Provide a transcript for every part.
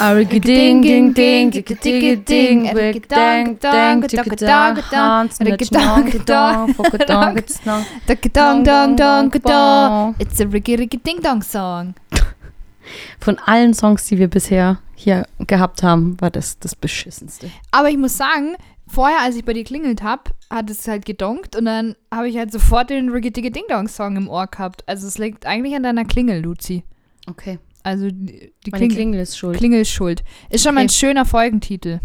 Ding ding ding, ding, dong, it's a Ricky Ricky Ding Dong Song. Von allen Songs, die wir bisher hier gehabt haben, war das das beschissenste. Aber ich muss sagen, vorher, als ich bei dir klingelt habe, hat es halt gedonkt und dann habe ich halt sofort den Ricky Dicky Ding Dong Song im Ohr gehabt. Also es liegt eigentlich an deiner Klingel, Luzi. Okay. Also die, die Klingel, Klingel ist schuld. Klingel ist schuld. Ist schon mal ein Okay. schöner Folgentitel.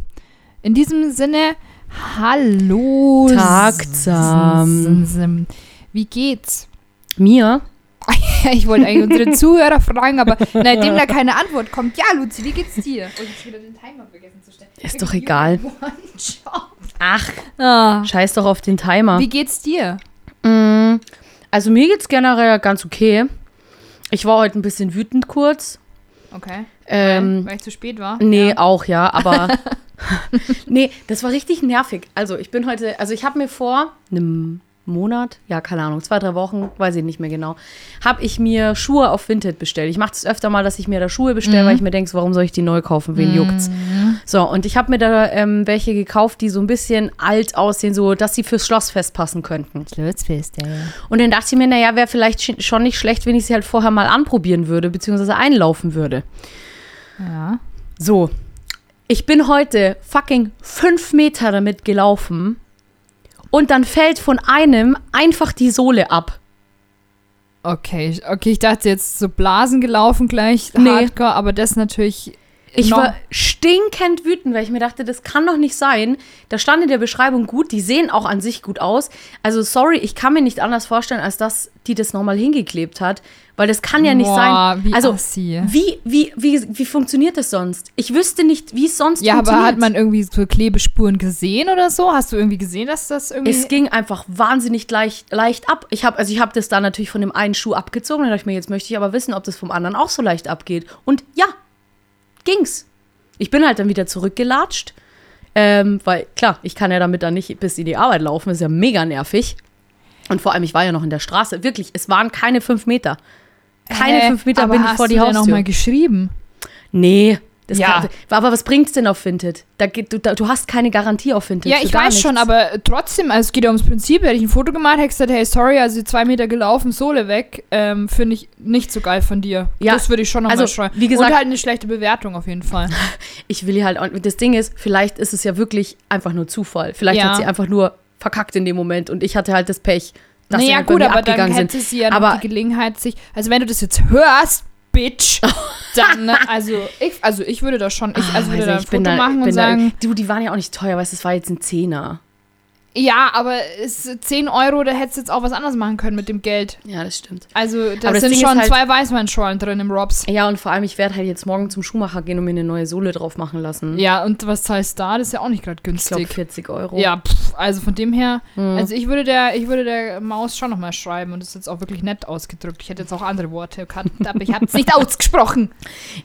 In diesem Sinne, hallo. Tagsam. Wie geht's? Mir? Ich wollte eigentlich unsere Zuhörer fragen, aber nachdem da keine Antwort kommt, ja, Luzi, wie geht's dir? Oh, jetzt wieder den Timer vergessen zu stellen. Ist doch egal. Ach, Ah, scheiß doch auf den Timer. wie geht's dir? Mm, Also mir geht's generell ganz okay. Ich war heute ein bisschen wütend kurz. Okay. Ähm, Weil ich zu spät war? Nee, Ja. auch ja, aber nee, das war richtig nervig. Also ich bin heute, also ich habe mir vor einem Monat, ja keine Ahnung, zwei drei Wochen, weiß ich nicht mehr genau, habe ich mir Schuhe auf Vinted bestellt. Ich mache das öfter mal, dass ich mir da Schuhe bestelle, Mhm. weil ich mir denke, warum soll ich die neu kaufen? Wen juckt's? So und ich habe mir da ähm, welche gekauft, die so ein bisschen alt aussehen, so dass sie fürs Schlossfest passen könnten. Schlussfest, ja. Und Und dann dachte ich mir, naja, wäre vielleicht sch- schon nicht schlecht, wenn ich sie halt vorher mal anprobieren würde, beziehungsweise einlaufen würde. ja. So, ich bin heute fucking fünf Meter damit gelaufen und dann fällt von einem einfach die Sohle ab. Okay, ich- okay, ich dachte jetzt so Blasen gelaufen gleich, Nee. Hardcore, aber das natürlich. Ich war stinkend wütend, weil ich mir dachte, das kann doch nicht sein. Da stand in der Beschreibung gut, die sehen auch an sich gut aus. Also sorry, ich kann mir nicht anders vorstellen, als dass die das nochmal hingeklebt hat, weil das kann ja nicht Boah, sein. wie also assi. wie, wie, wie, wie funktioniert das sonst? Ich wüsste nicht, wie es sonst Ja, aber funktioniert. hat man irgendwie so Klebespuren gesehen oder so? Hast du irgendwie gesehen, dass das irgendwie. Es ging einfach wahnsinnig leicht, leicht ab. Ich habe also ich habe das da natürlich von dem einen Schuh abgezogen. Dann dachte ich mir, jetzt möchte ich aber wissen, ob das vom anderen auch so leicht abgeht. Und ja, ging's. Ich bin halt dann wieder zurückgelatscht. Ähm, weil, klar, ich kann ja damit dann nicht bis in die Arbeit laufen. Das ist ja mega nervig. Und vor allem, ich war ja noch in der Straße. Wirklich, es waren keine fünf Meter. Keine Hä? fünf Meter bin ich hast vor die du denn Haustür. noch mal geschrieben? Nee. Das Ja. kann, aber was bringt's denn auf Vinted? Da geht, du, da, du hast keine Garantie auf Vinted. Ja, ich weiß schon, nichts. aber trotzdem, also es geht ja ums Prinzip. Hätte ich ein Foto gemacht, hätte ich gesagt, hey, sorry, also zwei Meter gelaufen, Sohle weg, ähm, finde ich nicht so geil von dir. Ja, das würde ich schon nochmal also, schreiben. wie gesagt- Und halt eine schlechte Bewertung auf jeden Fall. ich will halt, das Ding ist, vielleicht ist es ja wirklich einfach nur Zufall. Vielleicht Ja. hat sie einfach nur verkackt in dem Moment und ich hatte halt das Pech, dass sie naja, halt bei gut, aber dann abgegangen hätte sie ja Aber- noch die Gelegenheit, sich. Also, wenn du das jetzt hörst, Bitch, dann, ne, also ich, also ich würde da schon, ich also Ah, würde weiß da ein ich bin Foto da- machen und da- sagen, Du, die waren ja auch nicht teuer, weißt du, das war jetzt ein Zehner. Ja, aber es ist 10 Euro, da hättest du jetzt auch was anderes machen können mit dem Geld. Ja, das stimmt. Also, da sind Ding schon halt- zwei Weißweinschorlen drin im Robs. Ja, und vor allem, ich werde halt jetzt morgen zum Schuhmacher gehen und mir eine neue Sohle drauf machen lassen. Ja, und was zahlst da? Das ist ja auch nicht gerade ich glaube günstig. 40 Euro. Ja, pff, also von dem her, Mhm. also ich würde der, ich würde der Maus schon nochmal schreiben und das ist jetzt auch wirklich nett ausgedrückt. Ich hätte jetzt auch andere Worte gehabt, aber ich habe es nicht ausgesprochen.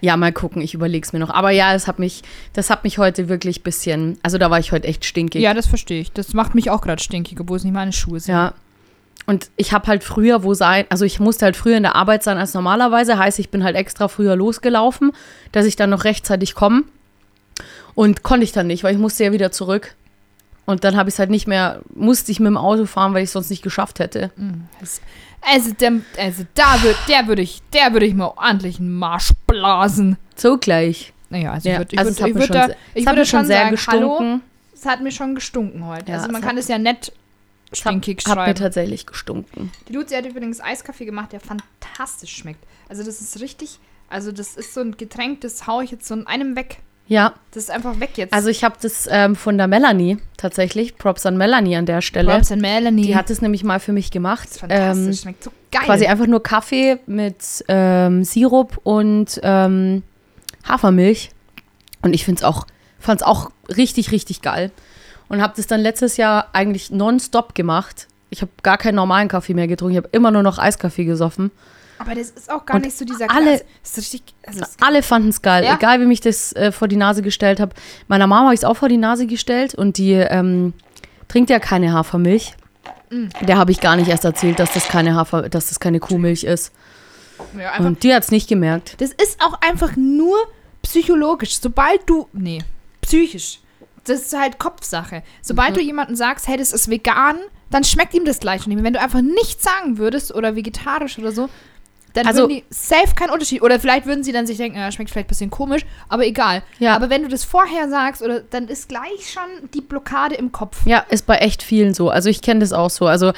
Ja, mal gucken, ich überlege es mir noch. Aber ja, das hat mich, das hat mich heute wirklich ein bisschen, also da war ich heute echt stinkig. Ja, das verstehe ich. Das macht mich auch gerade stinkig, obwohl es nicht meine Schuhe sind. Ja. Und ich habe halt früher wo sein, also ich musste halt früher in der Arbeit sein als normalerweise. Heißt, ich bin halt extra früher losgelaufen, dass ich dann noch rechtzeitig komme. Und konnte ich dann nicht, weil ich musste ja wieder zurück. Und dann habe ich es halt nicht mehr, musste ich mit dem Auto fahren, weil ich es sonst nicht geschafft hätte. Also, der, also da würd, der würde ich, der würde ich mal ordentlich einen Marsch blasen. So gleich. Naja, also Ja, ich würde, ich also ich mir würde, schon da, sehr- ich würde mir schon sagen, hallo, gestunken. Es hat mir schon gestunken heute. Ja, also man es kann es ja nett Es hat, stinkig hat mir schreiben. tatsächlich gestunken. Die Luzi hat übrigens Eiskaffee gemacht, der fantastisch schmeckt. Also das ist richtig, also das ist so ein Getränk, das haue ich jetzt so in einem weg. Ja, Das ist einfach weg jetzt. also ich habe das ähm, von der Melanie tatsächlich. Props an Melanie an der Stelle. Props an Melanie. Die hat es nämlich mal für mich gemacht. das ist fantastisch, Ähm, schmeckt so geil. quasi einfach nur Kaffee mit ähm, Sirup und ähm, Hafermilch. Und ich finde es auch, fand es auch richtig, richtig geil. Und habe das dann letztes Jahr eigentlich nonstop gemacht. Ich habe gar keinen normalen Kaffee mehr getrunken. Ich habe immer nur noch Eiskaffee gesoffen. Aber das ist auch gar Und nicht so dieser alle- richtig, also Alle fanden es geil, Ja. egal wie mich das äh, vor die Nase gestellt habe. Meiner Mama habe ich es auch vor die Nase gestellt und die ähm, trinkt ja keine Hafermilch. Mm. Der habe ich gar nicht erst erzählt, dass das keine Hafer, dass das keine Kuhmilch ist. ja, einfach, Und die hat es nicht gemerkt. das ist auch einfach nur psychologisch, sobald du, nee, psychisch, das ist halt Kopfsache. Sobald Mhm. du jemandem sagst, hey, das ist vegan, dann schmeckt ihm das gleich nicht mehr. Wenn du einfach nichts sagen würdest oder vegetarisch oder so, dann Also- würden die safe keinen Unterschied. Oder vielleicht würden sie dann sich denken, ja, schmeckt vielleicht ein bisschen komisch, aber egal. Ja. Aber wenn du das vorher sagst, oder dann ist gleich schon die Blockade im Kopf. Ja, ist bei echt vielen so. Also ich kenne das auch so. Also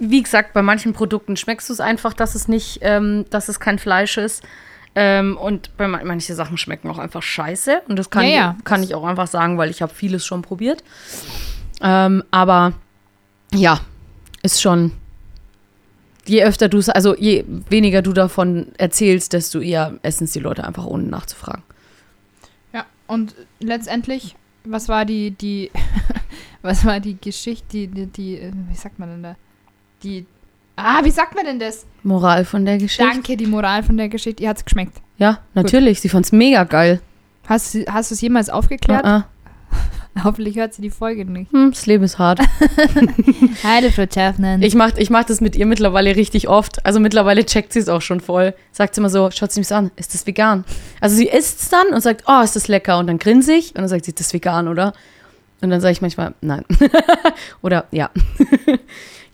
wie gesagt, bei manchen Produkten schmeckst du es einfach, dass es nicht, ähm, dass es kein Fleisch ist. Ähm, und manche Sachen schmecken auch einfach scheiße. Und das kann, Ja, ja. Ich, kann ich auch einfach sagen, weil ich habe vieles schon probiert. Ähm, aber ja, ist schon. Je öfter du also je weniger du davon erzählst, desto eher essen es die Leute einfach ohne nachzufragen. Ja, und letztendlich, was war die, die, was war die Geschichte, die, die, die, äh, wie sagt man denn da? Die, ah, wie sagt man denn das? Moral von der Geschichte. Danke, die Moral von der Geschichte. Ihr hat's geschmeckt. Ja, natürlich. Sie fand es mega geil. Hast, du- hast du es jemals aufgeklärt? Ah, ah. Hoffentlich hört sie die Folge nicht. Hm, das Leben ist hart. Heide Frau Tschäfnen. Ich mach, ich mach das mit ihr mittlerweile richtig oft. Also mittlerweile checkt sie es auch schon voll. Sagt sie immer so, schaut sie mich an, ist das vegan? Also sie isst es dann und sagt, oh, ist das lecker? Und dann grinse ich und dann sagt sie, ist das vegan, oder? Und dann sage ich manchmal, nein. oder ja.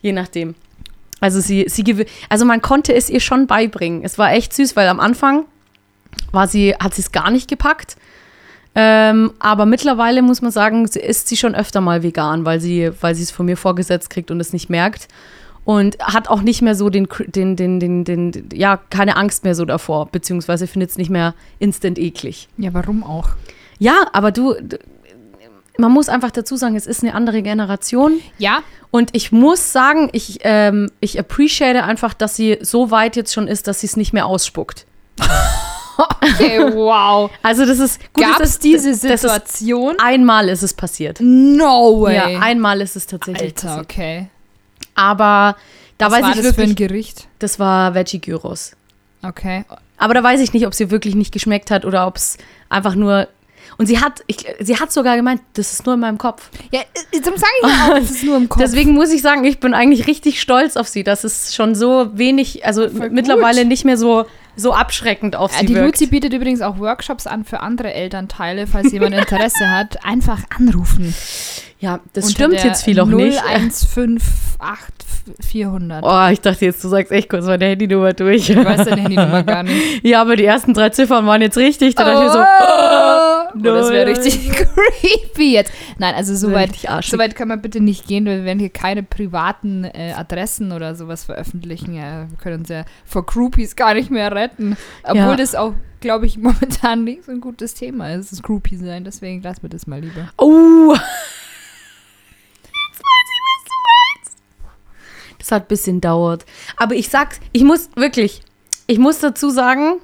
Je nachdem. Also sie, sie also man konnte es ihr schon beibringen. Es war echt süß, weil am Anfang war sie, hat sie es gar nicht gepackt. Ähm, aber mittlerweile muss man sagen, sie isst sie schon öfter mal vegan, weil sie, weil sie es von mir vorgesetzt kriegt und es nicht merkt. Und hat auch nicht mehr so den, den, den, den, den, ja, keine Angst mehr so davor, beziehungsweise findet es nicht mehr instant eklig. ja, warum auch? Ja, aber du, man muss einfach dazu sagen, es ist eine andere Generation. Ja, Und ich muss sagen, ich, ähm, ich appreciate einfach, dass sie so weit jetzt schon ist, dass sie es nicht mehr ausspuckt. okay, wow. Also das ist gut. Gab es diese das ist, Situation? einmal ist es passiert. No way. Ja, einmal ist es tatsächlich Alter, passiert. okay. Aber da Was weiß war ich das für ein wirklich, Gericht? das war Veggie Gyros. Okay. Aber da weiß ich nicht, ob sie wirklich nicht geschmeckt hat oder ob es einfach nur. Und sie hat, ich, sie hat sogar gemeint, das ist nur in meinem Kopf. Ja, äh, darum sage ich ja auch, es ist nur im Kopf. Deswegen muss ich sagen, ich bin eigentlich richtig stolz auf sie, dass es schon so wenig, also mittlerweile nicht mehr so, so abschreckend auf sie die wirkt. Luzi bietet übrigens auch Workshops an für andere Elternteile, falls jemand Interesse hat. Einfach anrufen. Ja, das Unter stimmt jetzt viel auch nicht. 0158400. Oh, ich dachte jetzt, du sagst echt kurz meine Handynummer durch. Ich weiß deine Handynummer gar nicht. ja, aber die ersten drei Ziffern waren jetzt richtig. Da dachte ich mir so, oh, das wäre richtig creepy jetzt. Nein, also soweit, arschig. soweit kann man bitte nicht gehen. Wir werden hier keine privaten äh, Adressen oder sowas veröffentlichen. Ja, wir können uns ja vor Groupies gar nicht mehr retten. Obwohl Ja. das auch, glaube ich, momentan nicht so ein gutes Thema ist, das Groupie sein. Deswegen lassen wir das mal lieber. Oh. Jetzt weiß ich, was du meinst. Das hat ein bisschen dauert. Aber ich sag's, ich muss wirklich, ich muss dazu sagen,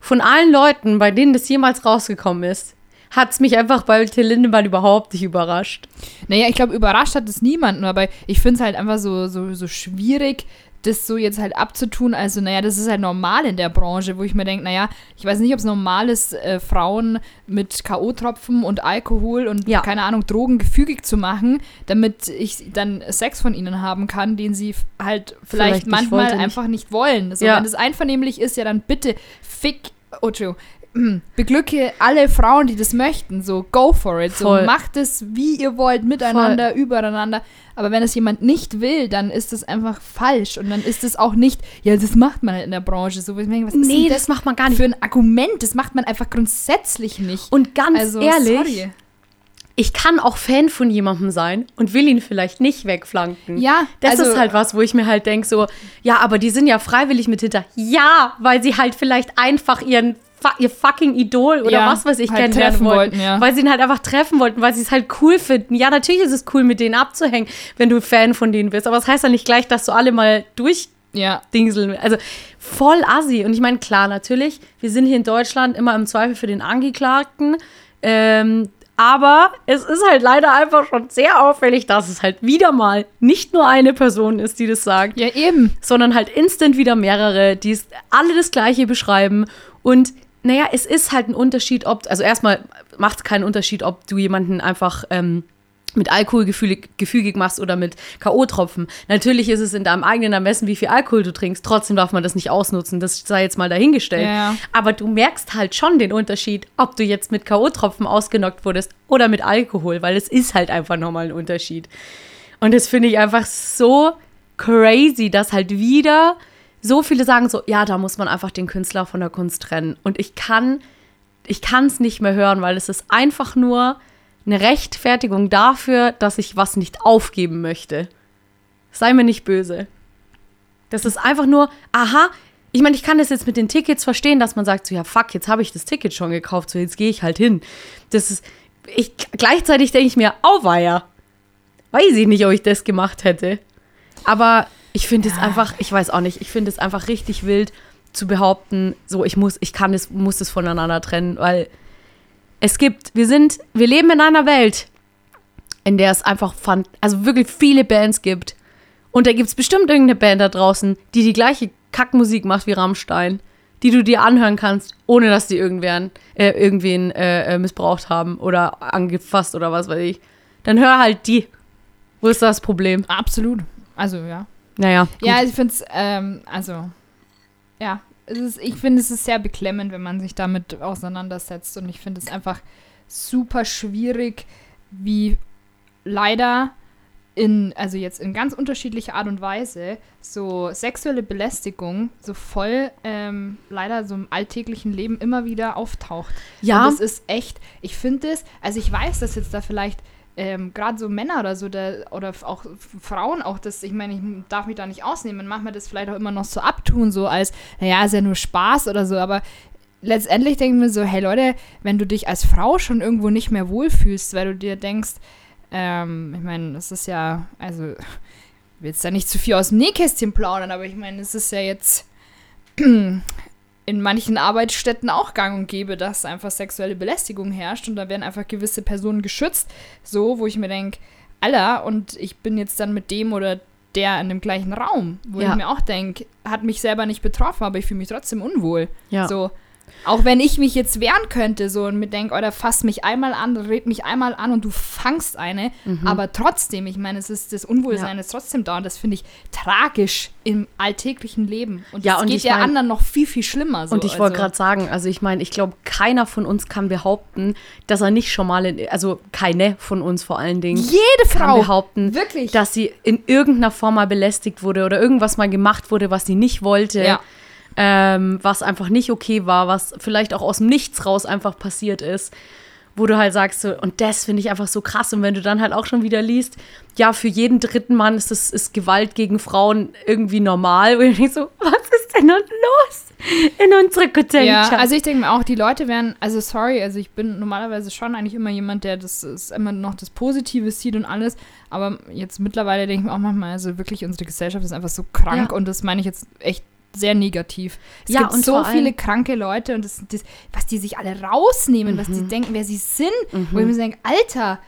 von allen Leuten, bei denen das jemals rausgekommen ist, hat's mich einfach bei Till Lindemann überhaupt nicht überrascht. Naja, ich glaube, überrascht hat es niemanden, aber ich finde es halt einfach so, so, so schwierig, das so jetzt halt abzutun. Also, naja, das ist halt normal in der Branche, wo ich mir denke, naja, ich weiß nicht, ob es normal ist, äh, Frauen mit K.O.-Tropfen und Alkohol und, Ja. keine Ahnung, Drogen gefügig zu machen, damit ich dann Sex von ihnen haben kann, den sie halt vielleicht, Vielleicht manchmal nicht. einfach nicht wollen. So, Ja. Wenn das einvernehmlich ist, ja dann bitte fick. Oh, Entschuldigung. Beglücke alle Frauen, die das möchten. So, go for it. So, Voll. macht es, wie ihr wollt, miteinander, übereinander. Aber wenn es jemand nicht will, dann ist das einfach falsch. Und dann ist es auch nicht, ja, das macht man halt in der Branche. So, was Nee, denn das macht man gar nicht. für ein Argument? Das macht man einfach grundsätzlich nicht. Und ganz also, ehrlich, sorry. ich kann auch Fan von jemandem sein und will ihn vielleicht nicht wegflanken. Ja, Das also, ist halt was, wo ich mir halt denke, so, ja, aber die sind ja freiwillig mit hinter. Ja, weil sie halt vielleicht einfach ihren ihr fucking Idol oder Ja, was weiß ich halt kennenlernen wollten. wollten, ja. Weil sie ihn halt einfach treffen wollten, weil sie es halt cool finden. Ja, natürlich ist es cool, mit denen abzuhängen, wenn du Fan von denen bist. Aber das heißt ja nicht gleich, dass du alle mal durchdingseln Also voll assi. Und ich meine, klar, natürlich, wir sind hier in Deutschland immer im Zweifel für den Angeklagten. Ähm, aber es ist halt leider einfach schon sehr auffällig, dass es halt wieder mal nicht nur eine Person ist, die das sagt, ja, eben. sondern halt instant wieder mehrere, die es alle das Gleiche beschreiben. Und naja, es ist halt ein Unterschied, ob, also erstmal macht es keinen Unterschied, ob du jemanden einfach ähm, mit Alkohol gefügig, gefügig machst oder mit K.O.-Tropfen. Natürlich ist es in deinem eigenen Ermessen, wie viel Alkohol du trinkst. Trotzdem darf man das nicht ausnutzen. Das sei jetzt mal dahingestellt. Ja. Aber du merkst halt schon den Unterschied, ob du jetzt mit K.O.-Tropfen ausgenockt wurdest oder mit Alkohol, weil es ist halt einfach nochmal ein Unterschied. Und das finde ich einfach so crazy, dass halt wieder so viele sagen so, ja, da muss man einfach den Künstler von der Kunst trennen. Und ich kann, ich kann es nicht mehr hören, weil es ist einfach nur eine Rechtfertigung dafür, dass ich was nicht aufgeben möchte. Sei mir nicht böse. Das ist einfach nur, aha, ich meine, ich kann das jetzt mit den Tickets verstehen, dass man sagt, so ja, fuck, jetzt habe ich das Ticket schon gekauft, so jetzt gehe ich halt hin. Das ist, ich, gleichzeitig denke ich mir, auweia. Weiß ich nicht, ob ich das gemacht hätte. Aber ich finde es einfach, ich weiß auch nicht, ich finde es einfach richtig wild zu behaupten, so ich muss, ich kann es, muss es voneinander trennen, weil es gibt, wir sind, wir leben in einer Welt, in der es einfach fand, also wirklich viele Bands gibt. Und da gibt es bestimmt irgendeine Band da draußen, die die gleiche Kackmusik macht wie Rammstein, die du dir anhören kannst, ohne dass die irgendwen, äh, irgendwen äh, äh, missbraucht haben oder angefasst oder was weiß ich. Dann hör halt die. Wo ist das Problem? Absolut. Also, ja. Naja. gut. Ja, ich finde es, ähm, also, ja, ist, ich finde, es ist sehr beklemmend, wenn man sich damit auseinandersetzt. Und ich finde es einfach super schwierig, wie leider in, also jetzt in ganz unterschiedlicher Art und Weise, so sexuelle Belästigung so voll ähm, leider so im alltäglichen Leben immer wieder auftaucht. Ja. Und das ist echt, ich finde es, also ich weiß, dass jetzt da vielleicht ähm, gerade so Männer oder so da, oder auch Frauen auch das, ich meine, ich darf mich da nicht ausnehmen, manchmal das vielleicht auch immer noch so abtun, so als, naja, ist ja nur Spaß oder so, aber letztendlich denke ich mir so, hey Leute, wenn du dich als Frau schon irgendwo nicht mehr wohlfühlst, weil du dir denkst, ähm, ich meine, das ist ja, also, ich will jetzt da nicht zu viel aus dem Nähkästchen plaudern, aber ich meine, es ist ja jetzt in manchen Arbeitsstätten auch gang und gäbe, dass einfach sexuelle Belästigung herrscht und da werden einfach gewisse Personen geschützt, so, wo ich mir denke, Alter, und ich bin jetzt dann mit dem oder der in dem gleichen Raum, wo Ja. ich mir auch denke, hat mich selber nicht betroffen, aber ich fühle mich trotzdem unwohl. Ja. So. Auch wenn ich mich jetzt wehren könnte, so und mir denke, oder fass mich einmal an, red mich einmal an und du fangst eine, aber trotzdem, ich meine, es ist das Unwohlsein Mhm. Ja. ist trotzdem da und das finde ich tragisch im alltäglichen Leben. Und Ja, das und geht ja mein- anderen noch viel, viel schlimmer. So. Und ich wollte also, gerade sagen, also ich meine, ich glaube, keiner von uns kann behaupten, dass er nicht schon mal, in, also keine von uns vor allen Dingen, jede kann Frau behaupten, wirklich. dass sie in irgendeiner Form mal belästigt wurde oder irgendwas mal gemacht wurde, was sie nicht wollte, Ja. Ähm, was einfach nicht okay war, was vielleicht auch aus dem Nichts raus einfach passiert ist. Wo du halt sagst, so, und das finde ich einfach so krass. Und wenn du dann halt auch schon wieder liest, ja, für jeden dritten Mann ist, das, ist Gewalt gegen Frauen irgendwie normal. Und ich denk so, was ist denn da los in unserer Ja, Gesellschaft? also ich denke mir auch, die Leute werden, also sorry, also ich bin normalerweise schon eigentlich immer jemand, der das ist immer noch das Positive sieht und alles, aber jetzt mittlerweile denke ich mir auch manchmal, also wirklich unsere Gesellschaft ist einfach so krank Ja. und das meine ich jetzt echt sehr negativ. Es Ja, gibt und so viele kranke Leute und das, das, was die sich alle rausnehmen, was Mhm. die denken, wer sie sind, wo ich mir denke, Alter,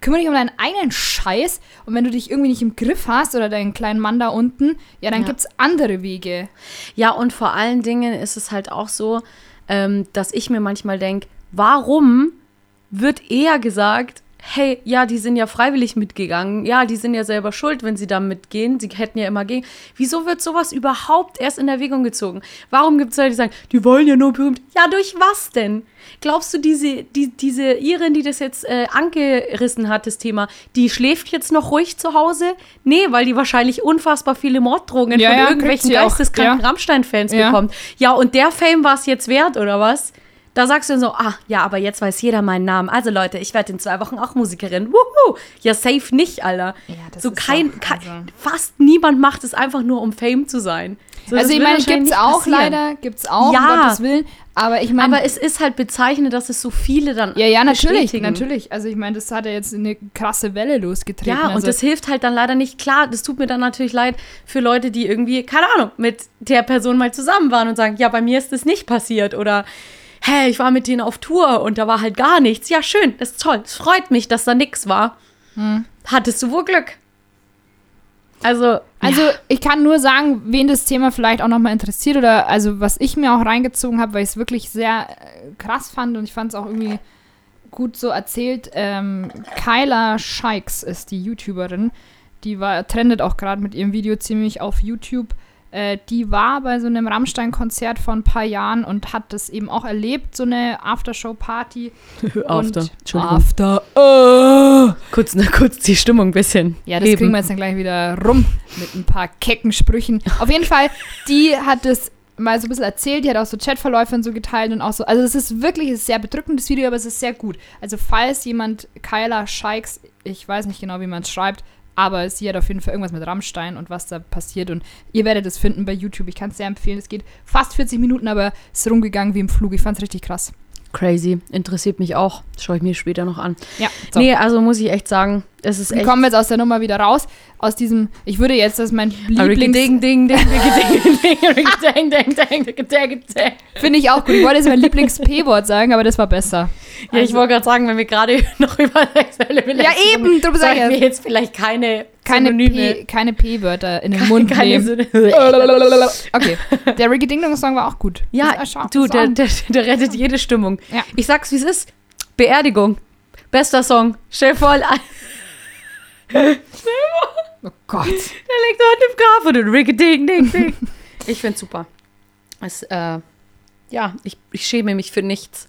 kümmere dich um deinen eigenen Scheiß und wenn du dich irgendwie nicht im Griff hast oder deinen kleinen Mann da unten, ja, dann Ja. gibt es andere Wege. Ja, und vor allen Dingen ist es halt auch so, ähm, dass ich mir manchmal denke, warum wird eher gesagt, hey, ja, die sind ja freiwillig mitgegangen, ja, die sind ja selber schuld, wenn sie da mitgehen, sie hätten ja immer gegen. Wieso wird sowas überhaupt erst in Erwägung gezogen? Warum gibt es Leute, die sagen, die wollen ja nur berühmt? Ja, durch was denn? Glaubst du, diese, die, diese Irin, die das jetzt äh, angerissen hat, das Thema, die schläft jetzt noch ruhig zu Hause? Nee, weil die wahrscheinlich unfassbar viele Morddrohungen Ja, von ja, irgendwelchen geisteskranken ja. Rammstein-Fans Ja. bekommt. Ja, und der Fame war es jetzt wert, oder was? Da sagst du dann so, ah, ja, aber jetzt weiß jeder meinen Namen. Also Leute, ich werde in zwei Wochen auch Musikerin. Wuhu! Ja, safe nicht, Alter. Ja, so kein, kein also- fast niemand macht es einfach nur, um Fame zu sein. So, Also ich meine, gibt's auch passieren. leider, gibt's auch, Ja. um Gottes Willen. Aber ich meine, Aber es ist halt bezeichnend, dass es so viele dann ja, ja, natürlich, natürlich. Also ich meine, das hat ja jetzt eine krasse Welle losgetreten. Ja, und also, das hilft halt dann leider nicht. Klar, das tut mir dann natürlich leid für Leute, die irgendwie, keine Ahnung, mit der Person mal zusammen waren und sagen, ja, bei mir ist das nicht passiert. Oder, hey, ich war mit denen auf Tour und da war halt gar nichts. Ja, schön, das ist toll. Es freut mich, dass da nichts war. Hm. Hattest du wohl Glück? Also, Also ja, ich kann nur sagen, wen das Thema vielleicht auch nochmal interessiert oder also was ich mir auch reingezogen habe, weil ich es wirklich sehr äh, krass fand und ich fand es auch irgendwie gut so erzählt. Ähm, Kyla Shikes ist die YouTuberin. Die war, trendet auch gerade mit ihrem Video ziemlich auf YouTube. Äh, die war bei so einem Rammstein-Konzert vor ein paar Jahren und hat das eben auch erlebt, so eine Aftershow-Party. After. After. Oh. Kurz, na, kurz die Stimmung ein bisschen. Ja, das heben. kriegen wir jetzt dann gleich wieder rum mit ein paar kecken Sprüchen. Auf jeden Fall, die hat das mal so ein bisschen erzählt, die hat auch so Chatverläufe und so geteilt und auch so. Also es ist wirklich ist sehr bedrückendes Video, aber es ist sehr gut. Also falls jemand Kyla Shikes, ich weiß nicht genau, wie man es schreibt, aber sie hat auf jeden Fall irgendwas mit Rammstein und was da passiert. Und ihr werdet es finden bei YouTube. Ich kann es sehr empfehlen. Es geht fast 40 Minuten, aber es ist rumgegangen wie im Flug. Ich fand es richtig krass. Crazy. Interessiert mich auch. Schaue ich mir später noch an. Ja. So. Nee, also muss ich echt sagen, es ist echt. Wir kommen jetzt aus der Nummer wieder raus. Aus diesem, ich würde jetzt, das ist mein Lieblings. Ding, ding, ding, ding, ding, ding, ding, Finde ich auch gut. Ich wollte jetzt mein Lieblings-P-Wort sagen, aber das war besser. Ja, ich Also- wollte gerade sagen, wenn wir gerade noch über sexuelle Belästigung eben, darum sag ich sollten ja. wir jetzt vielleicht keine Keine Synonyme, P- keine P-Wörter in den Mund keine nehmen. Okay, der Ricky Ding Dong Song war auch gut. Ja, du, der, der, der rettet jede Stimmung. Ja. Ich sag's, wie es ist. Beerdigung. Bester Song. Stell vor, der Oh Gott. liegt dort im Grab und Ricky Ding, Ding, Ding. Ich find's super. Es, äh, ja, ich, ich schäme mich für nichts.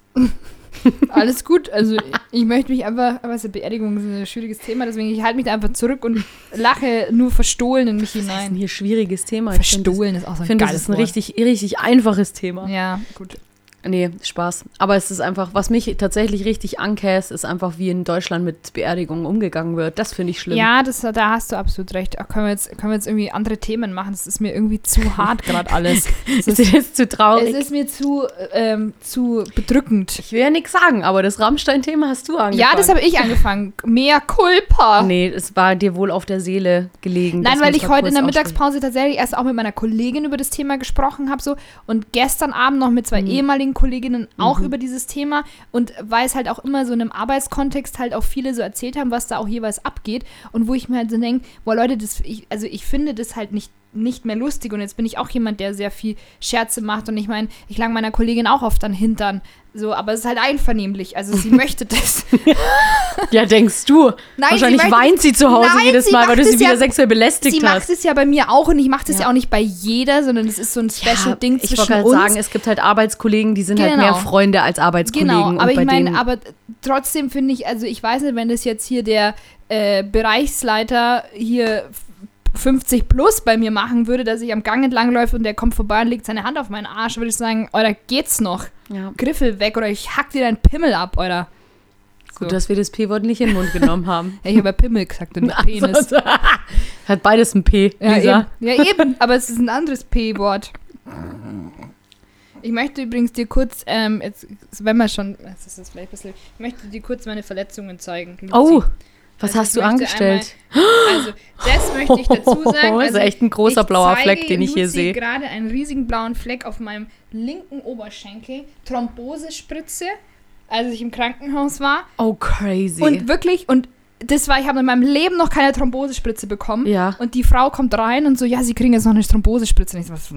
Alles gut. Also ich möchte mich einfach, aber so Beerdigung ist ein schwieriges Thema, deswegen ich halte mich da einfach zurück und lache nur verstohlen in mich Das ist ein hinein. hier schwieriges Thema. Ich finde, das- Verstohlen ist auch so Ich ein finde, das ist ein richtig, richtig einfaches Thema. Ja, gut. Nee, Spaß. Aber es ist einfach, was mich tatsächlich richtig ankäst, ist einfach, wie in Deutschland mit Beerdigungen umgegangen wird. Das finde ich schlimm. Ja, das, da hast du absolut recht. Ach, können, wir jetzt, können wir jetzt irgendwie andere Themen machen? Das ist mir irgendwie zu hart gerade alles. Es Ist ist, zu traurig? es ist mir zu, ähm, zu bedrückend. ich will ja nichts sagen, aber das Rammstein-Thema hast du angefangen. Ja, das habe ich angefangen. Mehr Culpa. Nee, es war dir wohl auf der Seele gelegen. Nein, weil ich heute in der. Mittagspause tatsächlich erst auch mit meiner Kollegin über das Thema gesprochen habe so und gestern Abend noch mit zwei ehemaligen Kolleginnen auch über dieses Thema und weil es halt auch immer so in einem Arbeitskontext halt auch viele so erzählt haben, was da auch jeweils abgeht und wo ich mir halt so denke, boah Leute, das ich, also ich finde das halt nicht nicht mehr lustig und jetzt bin ich auch jemand, der sehr viel Scherze macht und ich meine, ich lang meiner Kollegin auch oft an Hintern, so, aber es ist halt einvernehmlich, also sie möchte das. Ja, denkst du. Nein, Wahrscheinlich sie weint sie zu Hause Nein, jedes sie Mal, weil macht du sie wieder ja- sexuell belästigt Sie macht hast. es ja bei mir auch und ich mache das ja. Ja. auch nicht bei jeder, sondern es ist so ein Special-Ding ich zwischen wollte gerade uns. sagen, es gibt halt Arbeitskollegen, die sind halt Genau. mehr Freunde als Arbeitskollegen. genau, aber ich meine, aber trotzdem finde ich, also ich weiß nicht, wenn das jetzt hier der äh, Bereichsleiter hier 50 plus bei mir machen würde, dass ich am Gang entlang läufe und der kommt vorbei und legt seine Hand auf meinen Arsch, würde ich sagen, oder geht's noch? ja. Griffel weg oder ich hack dir deinen Pimmel ab, oder? Gut, dass wir das P-Wort nicht in den Mund genommen haben. Ja, ich habe ja Pimmel gesagt und nicht Penis. Also, hat beides ein P, Ja Lisa. eben. ja, eben, aber es ist ein anderes P-Wort. Ich möchte übrigens dir kurz, ähm, jetzt, wenn wir schon, das ist vielleicht ein bisschen, ich möchte dir kurz meine Verletzungen zeigen. Luzi. Oh, was Also hast ich du angestellt? Einmal, also, das möchte ich dazu sagen. Oh, ist Also, echt ein großer ich blauer Fleck, den ich hier sehe. gerade einen riesigen blauen Fleck auf meinem linken Oberschenkel. Thrombosespritze, als ich im Krankenhaus war. Oh, crazy. Und wirklich, und das war, ich habe in meinem Leben noch keine Thrombosespritze bekommen. Ja. Und die Frau kommt rein und so, ja, sie kriegen jetzt noch eine Thrombosespritze. Und ich so, was,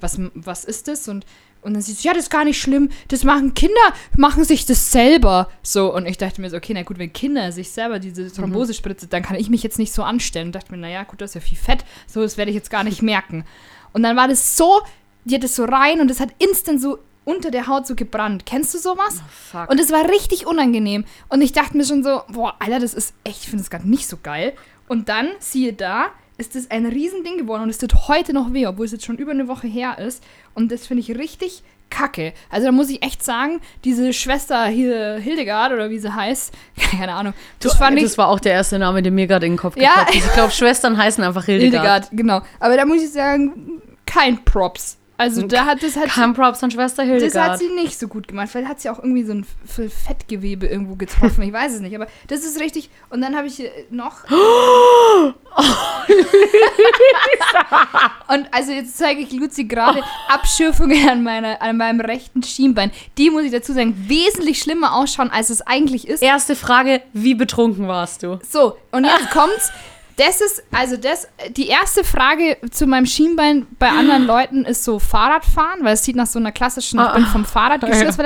was, was ist das? Und, und dann sie so, ja, das ist gar nicht schlimm. Das machen Kinder, machen sich das selber. So, und ich dachte mir so, okay, na gut, wenn Kinder sich selber diese Thrombosespritze, dann kann ich mich jetzt nicht so anstellen. Und dachte mir, naja, gut, das ist ja viel Fett. So, das werde ich jetzt gar nicht merken. Und dann war das so, die hat das so rein und es hat instant so unter der Haut so gebrannt. Kennst du sowas? Fuck. Und es war richtig unangenehm. Und ich dachte mir schon so, boah, Alter, das ist echt, ich finde das gerade nicht so geil. Und dann, siehe da, ist das ein Riesending geworden und es tut heute noch weh, obwohl es jetzt schon über eine Woche her ist. Und das finde ich richtig kacke. Also da muss ich echt sagen, diese Schwester hier, Hildegard oder wie sie heißt, keine Ahnung, das fand ich... das war auch der erste Name, der mir gerade in den Kopf Ja. gekommen ist. Ich glaube, Schwestern heißen einfach Hildegard. Hildegard, genau. Aber da muss ich sagen, kein Props. Also da hat das halt... Kein Props an Schwester Hildegard. Das hat sie nicht so gut gemacht. Vielleicht hat sie auch irgendwie so ein Fettgewebe irgendwo getroffen. Ich weiß es nicht. Aber das ist richtig. Und dann habe ich äh, noch. Und also jetzt zeige ich Luzi gerade Abschürfungen an, meiner, an meinem rechten Schienbein. Die, muss ich dazu sagen, wesentlich schlimmer ausschauen, als es eigentlich ist. Erste Frage, wie betrunken warst du? So, und jetzt kommt's. Das ist, also das, die erste Frage zu meinem Schienbein bei anderen Leuten ist so Fahrradfahren, weil es sieht nach so einer klassischen, ich bin vom Fahrrad weil das-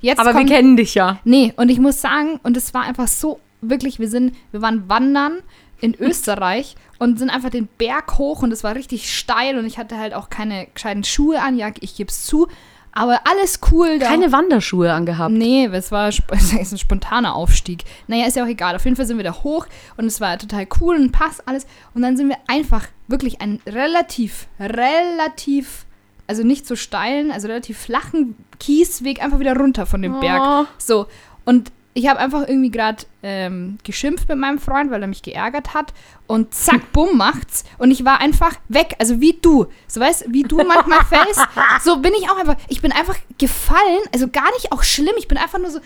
Jetzt Aber kommt, wir kennen dich ja. Nee, und ich muss sagen, und es war einfach so, wirklich, wir sind, wir waren wandern in Österreich und sind einfach den Berg hoch und es war richtig steil und ich hatte halt auch keine gescheiten Schuhe an, ja, ich geb's zu, aber alles cool da. Keine Wanderschuhe angehabt. Nee, es war es ist ein spontaner Aufstieg. Naja, ist ja auch egal. Auf jeden Fall sind wir da hoch und es war total cool und passt alles. Und dann sind wir einfach wirklich einen relativ, relativ, also nicht so steilen, also relativ flachen Kiesweg einfach wieder runter von dem Berg. Oh. So, und ich habe einfach irgendwie gerade ähm, geschimpft mit meinem Freund, weil er mich geärgert hat. Und zack, bumm, macht's. Und ich war einfach weg. Also wie du. So weißt wie du manchmal fällst. So bin ich auch einfach. Ich bin einfach gefallen. Also gar nicht auch schlimm. Ich bin einfach nur so,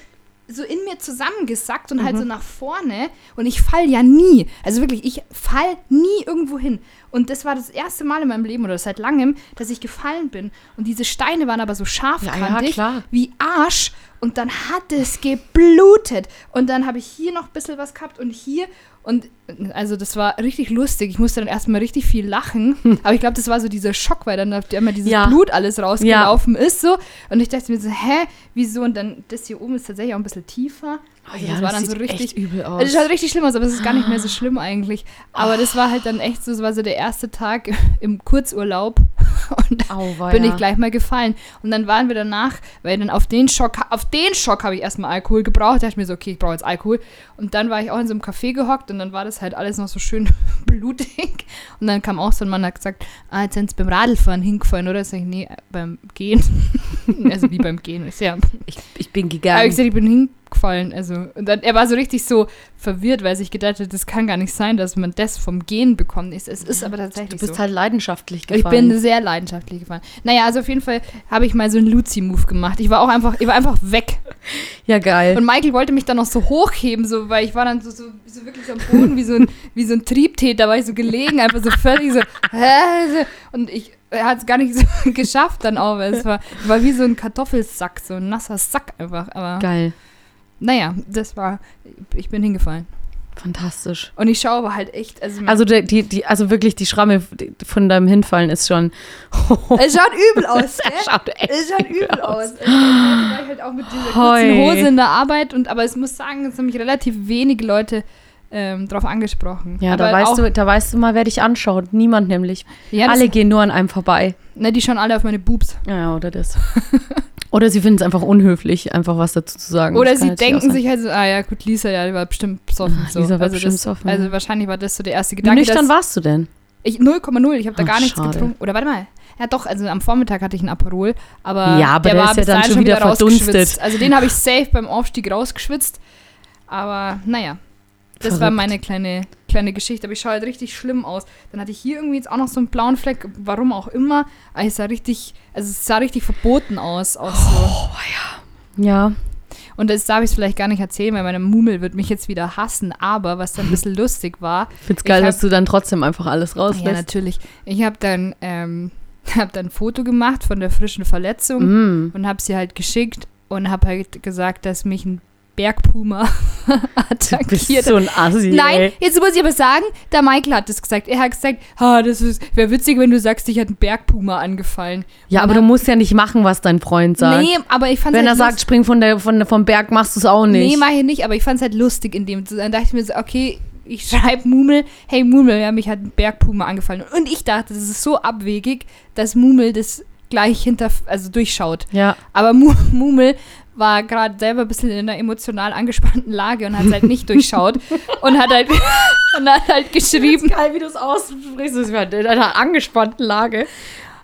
so in mir zusammengesackt und halt so nach vorne. Und ich fall ja nie. Also wirklich, ich fall nie irgendwo hin. Und das war das erste Mal in meinem Leben oder seit langem, dass ich gefallen bin. Und diese Steine waren aber so scharfkantig klar. wie Arsch. Und dann hat es geblutet. Und dann habe ich hier noch ein bisschen was gehabt und hier. Und also das war richtig lustig. Ich musste dann erstmal richtig viel lachen. Aber ich glaube, das war so dieser Schock, weil dann auf einmal dieses Ja. Blut alles rausgelaufen ist. so Und ich dachte mir so, hä, wieso? Und dann das hier oben ist tatsächlich auch ein bisschen tiefer. Also das war dann so richtig. übel aus. Also das schaut richtig schlimm aus, aber es ist gar nicht mehr so schlimm eigentlich. Aber das war halt dann echt so, es war so der erste Tag im Kurzurlaub. Und Auweia. bin ich gleich mal gefallen. Und dann waren wir danach, weil dann auf den Schock, auf den Schock habe ich erstmal Alkohol gebraucht. Da dachte ich mir so, okay, ich brauche jetzt Alkohol. Und dann war ich auch in so einem Café gehockt und dann war das halt alles noch so schön blutig. Und dann kam auch so ein Mann, der hat gesagt, ah, jetzt sind sie beim Radlfahren hingefallen, oder? Sag ich, nee, beim Gehen. also wie beim Gehen. Ist ja. Ich, ich bin Aber ich gegangen. gesagt, ich bin hingefallen. Also, und dann, er war so richtig so verwirrt, weil sich gedacht hat, das kann gar nicht sein, dass man das vom Gehen bekommt. Es, es ist aber Du tatsächlich bist so. halt leidenschaftlich Ich gefallen. bin sehr leidenschaftlich gefahren. Naja, also auf jeden Fall habe ich mal so einen Luzi-Move gemacht. Ich war auch einfach, ich war einfach weg. ja, geil. Und Michael wollte mich dann noch so hochheben, so, weil ich war dann so, so, so wirklich am Boden wie so ein, wie so ein Triebtäter, war ich so gelegen, einfach so völlig so. Und ich er hat es gar nicht so geschafft dann auch, weil es war, war wie so ein Kartoffelsack, so ein nasser Sack einfach. Aber Geil. Naja, das war, ich bin hingefallen. Fantastisch. Und ich schaue aber halt echt, also, Also, der, die, die, also wirklich, die Schramme von deinem Hinfallen ist schon. es schaut übel aus, gell? schaut echt Es schaut übel aus. Also, da war ich halt auch mit dieser kurzen. Hose in der Arbeit. Und, aber ich muss sagen, es haben mich relativ wenige Leute ähm, drauf angesprochen. Ja, aber da weißt, du, da weißt du mal, wer dich anschaut. Niemand nämlich. ja, alle gehen nur an einem vorbei. ne, die schauen alle auf meine Boobs. Ja, oder das. oder sie finden es einfach unhöflich, einfach was dazu zu sagen. Oder sie auch denken sich halt so, ah ja, gut, Lisa, ja, die war bestimmt besoffen. Ah, so. Lisa war also bestimmt das, besoffen, Also wahrscheinlich war das so der erste Wie Gedanke. nüchtern dass, warst du denn? ich 0,0, ich habe da Ach, gar nichts schade. getrunken. Oder warte mal. Ja, doch, also am Vormittag hatte ich einen Aperol, aber, Ja, aber der, der war ist ja bis dann schon wieder rausgeschwitzt. verdunstet. Also den habe ich safe beim Aufstieg rausgeschwitzt. Aber naja, das war Verrückt. meine kleine, kleine Geschichte. Aber ich schaue halt richtig schlimm aus. Dann hatte ich hier irgendwie jetzt auch noch so einen blauen Fleck, warum auch immer. Aber es sah richtig, also es sah richtig verboten aus. Auch so. Ja. Und das darf ich vielleicht gar nicht erzählen, weil meine Mumel wird mich jetzt wieder hassen. Aber was dann ein bisschen lustig war, Ich find's geil, Ich hab- dass du dann trotzdem einfach alles ja rauslässt. natürlich, ich habe dann, ähm, hab dann ein Foto gemacht von der frischen Verletzung. Mm. und habe sie halt geschickt und habe halt gesagt, dass mich ein Bergpuma Du bist attackiert. so ein Assi. Nein, Ey. jetzt muss ich aber sagen, der Michael hat das gesagt. Er hat gesagt, ha, das wäre witzig, wenn du sagst, dich hat ein Bergpuma angefallen. Ja, Und aber dann- du musst ja nicht machen, was dein Freund sagt. Nee, aber ich fand Wenn er halt sagt, spring von der, von der, vom Berg, machst du es auch nicht. Nee, mach ich nicht, aber ich fand es halt lustig in dem. Dann dachte ich mir so, okay, ich schreibe Mumel, hey Mumel, ja, mich hat ein Bergpuma angefallen. Und ich dachte, das ist so abwegig, dass Mumel das gleich hinter, also durchschaut. ja. Aber Mu Mumel war gerade selber ein bisschen in einer emotional angespannten Lage und hat es halt nicht durchschaut und hat halt, und hat halt geschrieben. geil, wie du es aussprichst. Das war in einer angespannten Lage.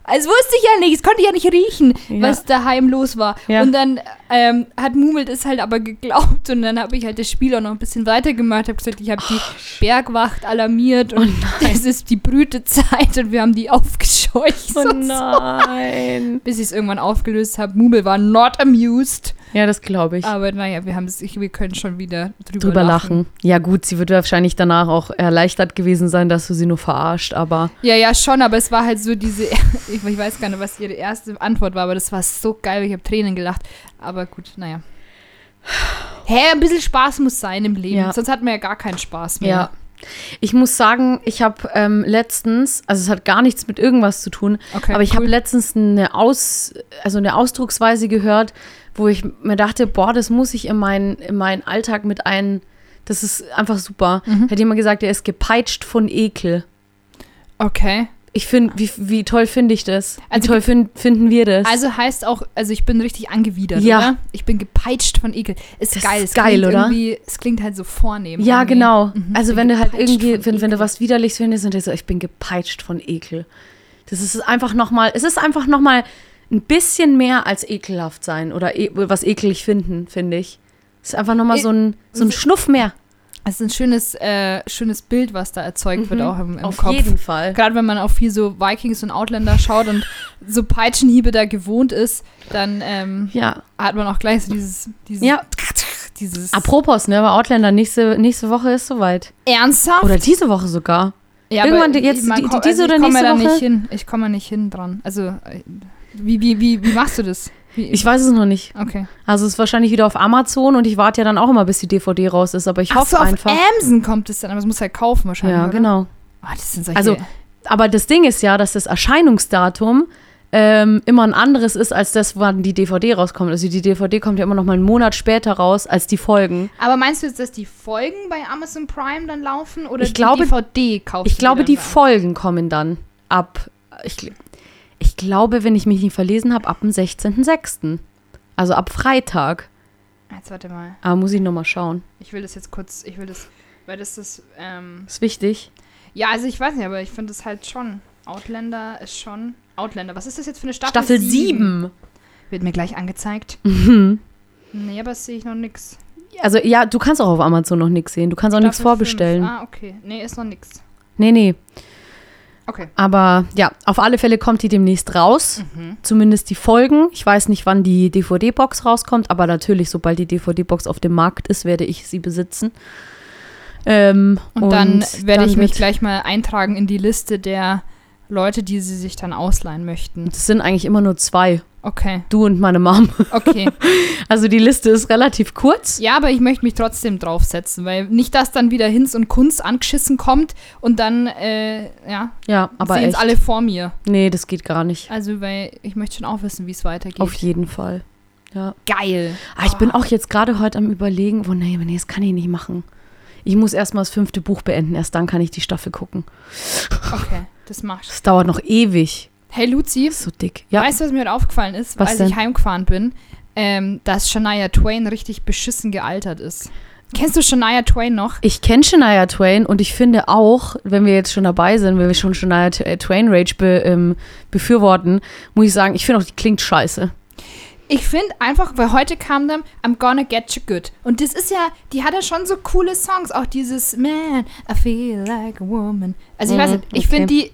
Also wusste ich ja nicht, es konnte ich ja nicht riechen, Ja. was daheim los war. Ja. Und dann ähm, hat Mumel das halt aber geglaubt und dann habe ich halt das Spiel auch noch ein bisschen weitergemacht, habe gesagt, ich habe die Bergwacht alarmiert und es ist die Brütezeit und wir haben die aufgescheucht. Oh und so. nein. Bis ich es irgendwann aufgelöst habe. Mumel war not amused. Ja, das glaube ich. Aber naja, wir, haben es, ich, wir können schon wieder drüber, Drüber lachen. lachen. Ja, gut, sie wird wahrscheinlich danach auch erleichtert gewesen sein, dass du sie nur verarscht, aber Ja, ja, schon, aber es war halt so diese, ich, ich weiß gar nicht, was ihre erste Antwort war, aber das war so geil, ich habe Tränen gelacht. Aber gut, naja. Hä, ein bisschen Spaß muss sein im Leben, Ja. sonst hat man ja gar keinen Spaß mehr. ja, Ich muss sagen, ich habe ähm, letztens, also es hat gar nichts mit irgendwas zu tun, Okay, aber ich cool. habe letztens eine Aus, also eine Ausdrucksweise gehört, wo ich mir dachte, boah, das muss ich in meinen in meinen Alltag mit ein, das ist einfach super. Mhm. Hat jemand gesagt, er ist gepeitscht von Ekel. Okay. Ich finde, wie, wie toll finde ich das? Wie Also toll fin finden wir das? Also heißt auch, also ich bin richtig angewidert, Ja. oder? Ich bin gepeitscht von Ekel. Ist Das geil. ist geil, oder? Irgendwie, es klingt halt so vornehm. ja, irgendwie. genau. Mhm, Also wenn du halt irgendwie, wenn, wenn du was Widerliches findest und du so, ich bin gepeitscht von Ekel. Das ist einfach nochmal, es ist einfach nochmal ein bisschen mehr als ekelhaft sein oder e was ekelig finden, finde ich. Es ist einfach nochmal E- so ein, so ein Schnuff mehr. Es ist ein schönes, äh, schönes Bild, was da erzeugt wird, auch im, im Auf Kopf. jeden Fall. Gerade wenn man auf viel so Vikings und Outlander schaut und so Peitschenhiebe da gewohnt ist, dann ähm, Ja. hat man auch gleich so dieses, dieses, Ja. dieses Apropos, ne, bei Outlander, nächste, nächste Woche ist soweit. ernsthaft. Oder diese Woche sogar. ja, irgendwann aber jetzt die- diese also oder ich komme nächste da Woche? nicht hin. Ich komme nicht hin dran. Also äh, wie, wie, wie, wie machst du das? Wie, Ich weiß es noch nicht. okay. Also es ist wahrscheinlich wieder auf Amazon und ich warte ja dann auch immer, bis die DVD raus ist, aber ich Ach hoffe so, auf einfach. Amazon kommt es dann, aber es muss halt kaufen wahrscheinlich. Ja, oder? genau. Ah, das sind solche, Also, Aber das Ding ist ja, dass das Erscheinungsdatum ähm, immer ein anderes ist als das, wann die DVD rauskommt. Also die DVD kommt ja immer noch mal einen Monat später raus als die Folgen. aber meinst du jetzt, dass die Folgen bei Amazon Prime dann laufen oder Ich glaube- die DVD kaufst Ich glaube, die? Folgen kommen dann ab. Ich, ich glaube, wenn ich mich nicht verlesen habe, ab dem 16.06. Also ab Freitag. Jetzt warte mal. Aber muss ich noch mal schauen. Ich will das jetzt kurz, ich will das, weil das ist, ähm, Ist wichtig. ja, also ich weiß nicht, aber ich finde es halt schon. Outlander ist schon. Outlander, was ist das jetzt für eine Staffel? Staffel Sieben. 7. Wird mir gleich angezeigt. Mhm. Nee, aber sehe ich noch nix. Also ja, du kannst auch auf Amazon noch nichts sehen. Du kannst auch nichts vorbestellen. fünf. Ah, okay. Nee, ist noch nix. Nee, nee. Okay. Aber ja, auf alle Fälle kommt die demnächst raus. Mhm. Zumindest die Folgen. Ich weiß nicht, wann die DVD-Box rauskommt, aber natürlich, sobald die DVD-Box auf dem Markt ist, werde ich sie besitzen. Ähm, Und, dann werde dann ich mich gleich mal eintragen in die Liste der Leute, die sie sich dann ausleihen möchten. Das sind eigentlich immer nur zwei. Okay, Du und meine Mom. okay. Also die Liste ist relativ kurz. ja, aber ich möchte mich trotzdem draufsetzen, weil nicht, dass dann wieder Hinz und Kunz angeschissen kommt und dann, äh, ja, Ja, aber sehen es alle vor mir. Nee, das geht gar nicht. Also, weil ich möchte schon auch wissen, wie es weitergeht. Auf jeden Fall. Ja. Geil. Ah, ich bin auch jetzt gerade heute am überlegen, oh nee, nee, das kann ich nicht machen. Ich muss erstmal das fünfte Buch beenden, erst dann kann ich die Staffel gucken. Okay, das machst du. Das dauert noch ewig. Hey, Luzi, so dick. Ja. weißt du, was mir heute aufgefallen ist, Was als denn? ich heimgefahren bin? Ähm, dass Shania Twain richtig beschissen gealtert ist. Kennst du Shania Twain noch? Ich kenne Shania Twain und ich finde auch, wenn wir jetzt schon dabei sind, wenn wir schon Shania äh, Twain Rage be, ähm, befürworten, muss ich sagen, ich finde auch, die klingt scheiße. Ich finde einfach, weil heute kam dann I'm Gonna Get You Good. Und das ist ja, die hat ja schon so coole Songs. Auch dieses Man, I feel like a woman. Also ich Mhm, weiß nicht, ich okay. finde die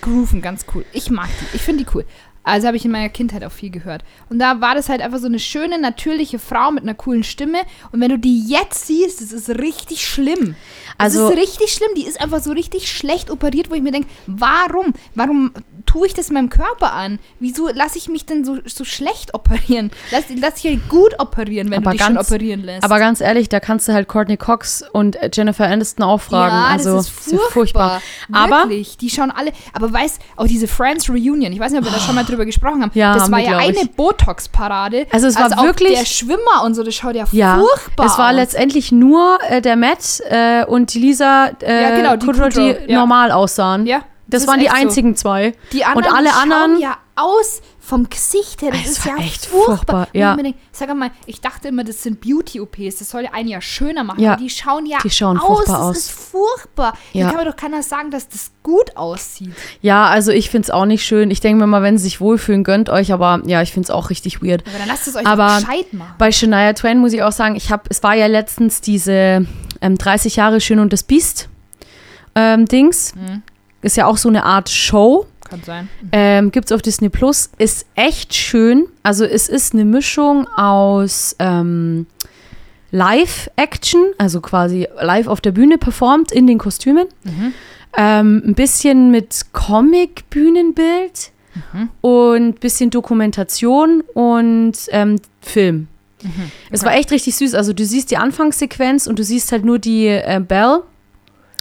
grooven ganz cool. Ich mag die. Ich finde die cool. Also habe ich in meiner Kindheit auch viel gehört. Und da war das halt einfach so eine schöne, natürliche Frau mit einer coolen Stimme. Und wenn du die jetzt siehst, das ist richtig schlimm. Das Also- ist richtig schlimm. Die ist einfach so richtig schlecht operiert, wo ich mir denke, warum? Warum tue ich das meinem Körper an? Wieso lasse ich mich denn so, so schlecht operieren? Lass, lass dich halt gut operieren, wenn Aber du dich schon ganz- operieren lässt. Aber ganz ehrlich, da kannst du halt Courtney Cox und äh, Jennifer Aniston auch fragen. Ja, also, das ist ja furchtbar. Aber Wirklich, die schauen alle. Aber weißt, auch diese Friends Reunion, ich weiß nicht, ob wir da schon mal drüber gesprochen haben. Ja, das war ja ich. eine Botox-Parade. Also es war auch wirklich- Der Schwimmer und so, das schaut ja, ja, furchtbar es war aus. letztendlich nur äh, der Matt äh, und die Lisa äh, Ja, genau, die Kudrow, die ja. normal aussahen. Ja, Das, ist waren die echt so. einzigen zwei. Die anderen und alle schauen anderen. ja aus vom Gesicht her. Das Es ist war ja echt furchtbar. furchtbar, ja. Sag mal, ich dachte immer, das sind Beauty-OPs. Das soll ja einen ja schöner machen. Ja, die schauen ja die schauen aus. furchtbar das aus. ist furchtbar. Ja. Da kann mir doch keiner sagen, dass das gut aussieht. Ja, also ich finde es auch nicht schön. Ich denke mir mal, wenn sie sich wohlfühlen, gönnt euch. Aber ja, ich finde es auch richtig weird. Aber dann lasst es euch Aber gescheit machen. Bei Shania Twain muss ich auch sagen, ich habe, es war ja letztens diese ähm, 30 Jahre Schön und das Biest ähm, Dings. Mhm. Ist ja auch so eine Art Show. Kann sein. Ähm, Gibt es auf Disney Plus. Ist echt schön. Also es ist eine Mischung aus ähm, Live-Action, also quasi live auf der Bühne performt in den Kostümen. Mhm. Ähm, ein bisschen mit Comic-Bühnenbild und ein bisschen Dokumentation und ähm, Film. Es Okay. war echt richtig süß. Also du siehst die Anfangssequenz und du siehst halt nur die äh, Belle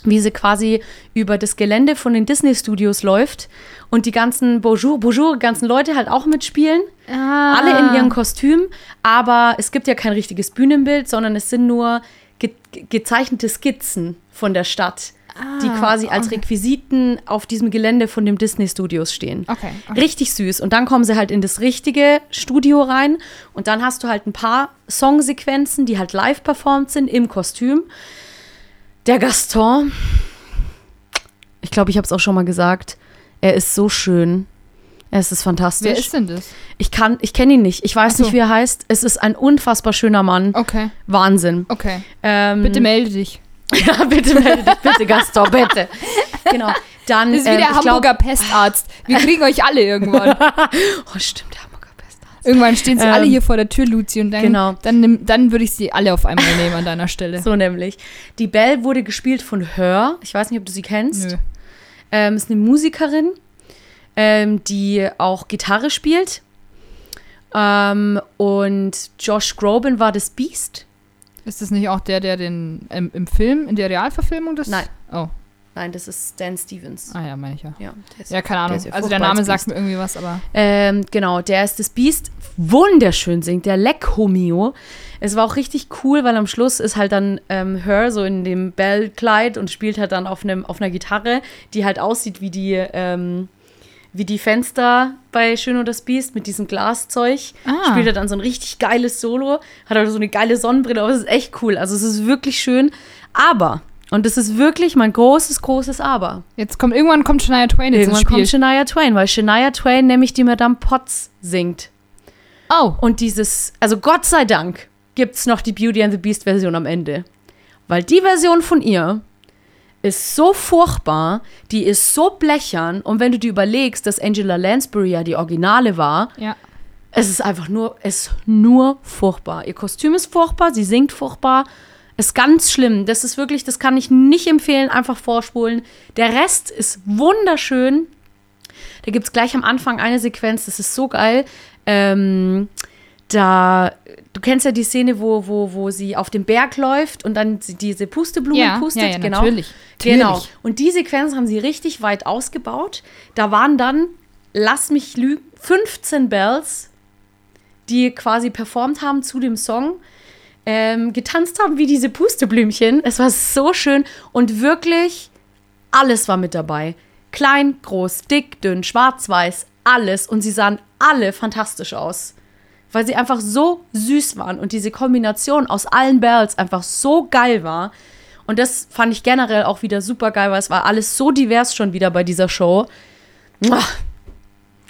wie sie quasi über das Gelände von den Disney-Studios läuft und die ganzen Bonjour, Bonjour, ganzen Leute halt auch mitspielen. Ah. Alle in ihren Kostümen, aber es gibt ja kein richtiges Bühnenbild, sondern es sind nur ge gezeichnete Skizzen von der Stadt, die Ah, quasi als okay. Requisiten auf diesem Gelände von dem Disney-Studios stehen. Okay, okay. Richtig süß. Und dann kommen sie halt in das richtige Studio rein und dann hast du halt ein paar Songsequenzen, die halt live performt sind im Kostüm. Der Gaston, ich glaube, ich habe es auch schon mal gesagt, er ist so schön. Es ist fantastisch. Wer ist denn das? Ich kann, ich kenne ihn nicht. Ich weiß so. nicht, wie er heißt. Es ist ein unfassbar schöner Mann. Okay, Wahnsinn. okay. Ähm, Bitte melde dich. ja, bitte melde dich, bitte Gaston, bitte. Genau. Dann, Das ist wie ähm, der glaub- Hamburger Pestarzt. Wir kriegen euch alle irgendwann. Oh, stimmt, der. Irgendwann stehen sie Ähm, alle hier vor der Tür, Luzi, und dann, genau. dann, dann würde ich sie alle auf einmal nehmen an deiner Stelle. So nämlich. Die Belle wurde gespielt von Her. Ich weiß nicht, ob du sie kennst. Nö. Ähm, ist eine Musikerin, ähm, die auch Gitarre spielt. Ähm, und Josh Groban war das Beast. Ist das nicht auch der, der den im, im Film, in der Realverfilmung das? Nein. Oh, Nein, das ist Dan Stevens. ah ja, meine ich ja. Ja, der ist Ja, keine Ahnung. ja also der Name sagt Beast. mir irgendwie was, aber. Ähm, genau, der ist das Biest. Wunderschön singt, der Leck Homeo. Es war auch richtig cool, weil am Schluss ist halt dann ähm, Her so in dem Bell-Kleid und spielt halt dann auf, einem, auf einer Gitarre, die halt aussieht wie die, ähm, wie die Fenster bei Schön und das Biest mit diesem Glaszeug. Ah. Spielt er dann so ein richtig geiles Solo, hat halt so eine geile Sonnenbrille, aber es ist echt cool. Also es ist wirklich schön. Aber, und das ist wirklich mein großes, großes Aber. Jetzt kommt irgendwann kommt Shania Twain Irgendwann ins Spiel. kommt Shania Twain, weil Shania Twain nämlich die Madame Potts singt. oh, Und dieses, also Gott sei Dank, gibt es noch die Beauty and the Beast Version am Ende. Weil die Version von ihr ist so furchtbar, die ist so blechern. Und wenn du dir überlegst, dass Angela Lansbury ja die Originale war, ja. es ist einfach nur, es ist nur furchtbar. Ihr Kostüm ist furchtbar, sie singt furchtbar. Ist ganz schlimm. Das ist wirklich, das kann ich nicht empfehlen, einfach vorspulen. Der Rest ist wunderschön. Da gibt es gleich am Anfang eine Sequenz, das ist so geil. Ähm, da, du kennst ja die Szene, wo, wo, wo sie auf dem Berg läuft und dann diese Pusteblumen Ja, pustet. ja, ja, genau. natürlich. Genau. Natürlich. Und die Sequenz haben sie richtig weit ausgebaut. Da waren dann, lass mich lügen, 15 Bells, die quasi performt haben zu dem Song, ähm, getanzt haben wie diese Pusteblümchen. Es war so schön und wirklich alles war mit dabei. Klein, groß, dick, dünn, schwarz, weiß, alles. Und sie sahen alle fantastisch aus. Weil sie einfach so süß waren und diese Kombination aus allen Bells einfach so geil war. Und das fand ich generell auch wieder super geil, weil es war alles so divers schon wieder bei dieser Show.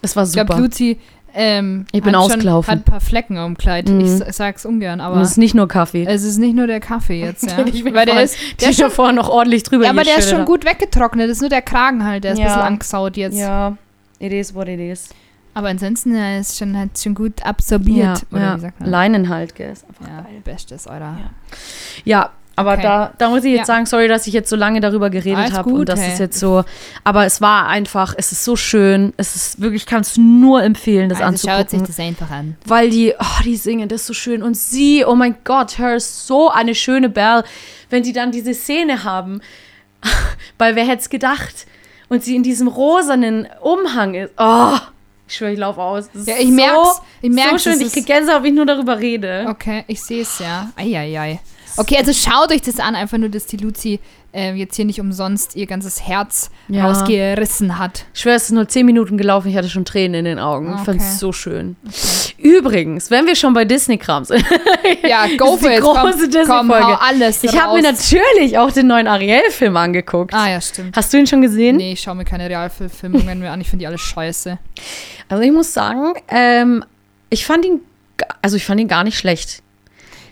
Es war Ich glaube, super. Luzi ähm, Ich bin hat schon- ausgelaufen. hat ein paar Flecken am Kleid. Mhm. Ich sa- sag's ungern, Und aber es ist nicht nur Kaffee. es ist nicht nur der Kaffee jetzt, ja. Ich Weil der ist, der ist ja schon, vorher noch ordentlich drüber ja, aber der ist schon gut weggetrocknet. Das ist nur der Kragen halt, der ist Ja. ein bisschen angesaut jetzt. Ja, it is what it is. Aber ansonsten er ist schon, hat schon gut absorbiert. ja, oder ja. wie sagt man? Leinen halt, gell? Ist einfach Ja, geil. bestes, oder? Ja. Ja, aber Okay. da, da muss ich jetzt Ja. sagen, sorry, dass ich jetzt so lange darüber geredet habe und das hey. ist jetzt so. Aber es war einfach, es ist so schön. Es ist wirklich, ich kann es nur empfehlen, das also schaut sich anzugucken. das einfach an. weil die, oh, die singen das so schön. Und sie, oh mein Gott, her ist so eine schöne Belle, wenn die dann diese Szene haben. Weil wer hätte es gedacht? Und sie in diesem rosanen Umhang ist. Oh, ich schwöre, ich laufe aus. Das ist Ja, ich merk's. Ich so merk's, schön. es Ich ist- krieg Gänsehaut, wenn ich nur darüber rede. Okay, ich sehe es ja. Eieiei. Okay, also schaut euch das an, einfach nur, dass die Luzi äh, jetzt hier nicht umsonst ihr ganzes Herz Ja. rausgerissen hat. Ich schwöre, es ist nur zehn Minuten gelaufen. Ich hatte schon Tränen in den Augen. Ich fand Okay. es so schön. Übrigens, wenn wir schon bei Disney-Kram sind. Ja, go for die it. große Disney-Folge. alles Ich habe mir natürlich auch den neuen Ariel-Film angeguckt. Ah ja, stimmt. Hast du ihn schon gesehen? Nee, ich schaue mir keine Realverfilmungen mehr an. Ich finde die alle scheiße. Also ich muss sagen, ähm, ich fand ihn, also ich fand ihn gar nicht schlecht.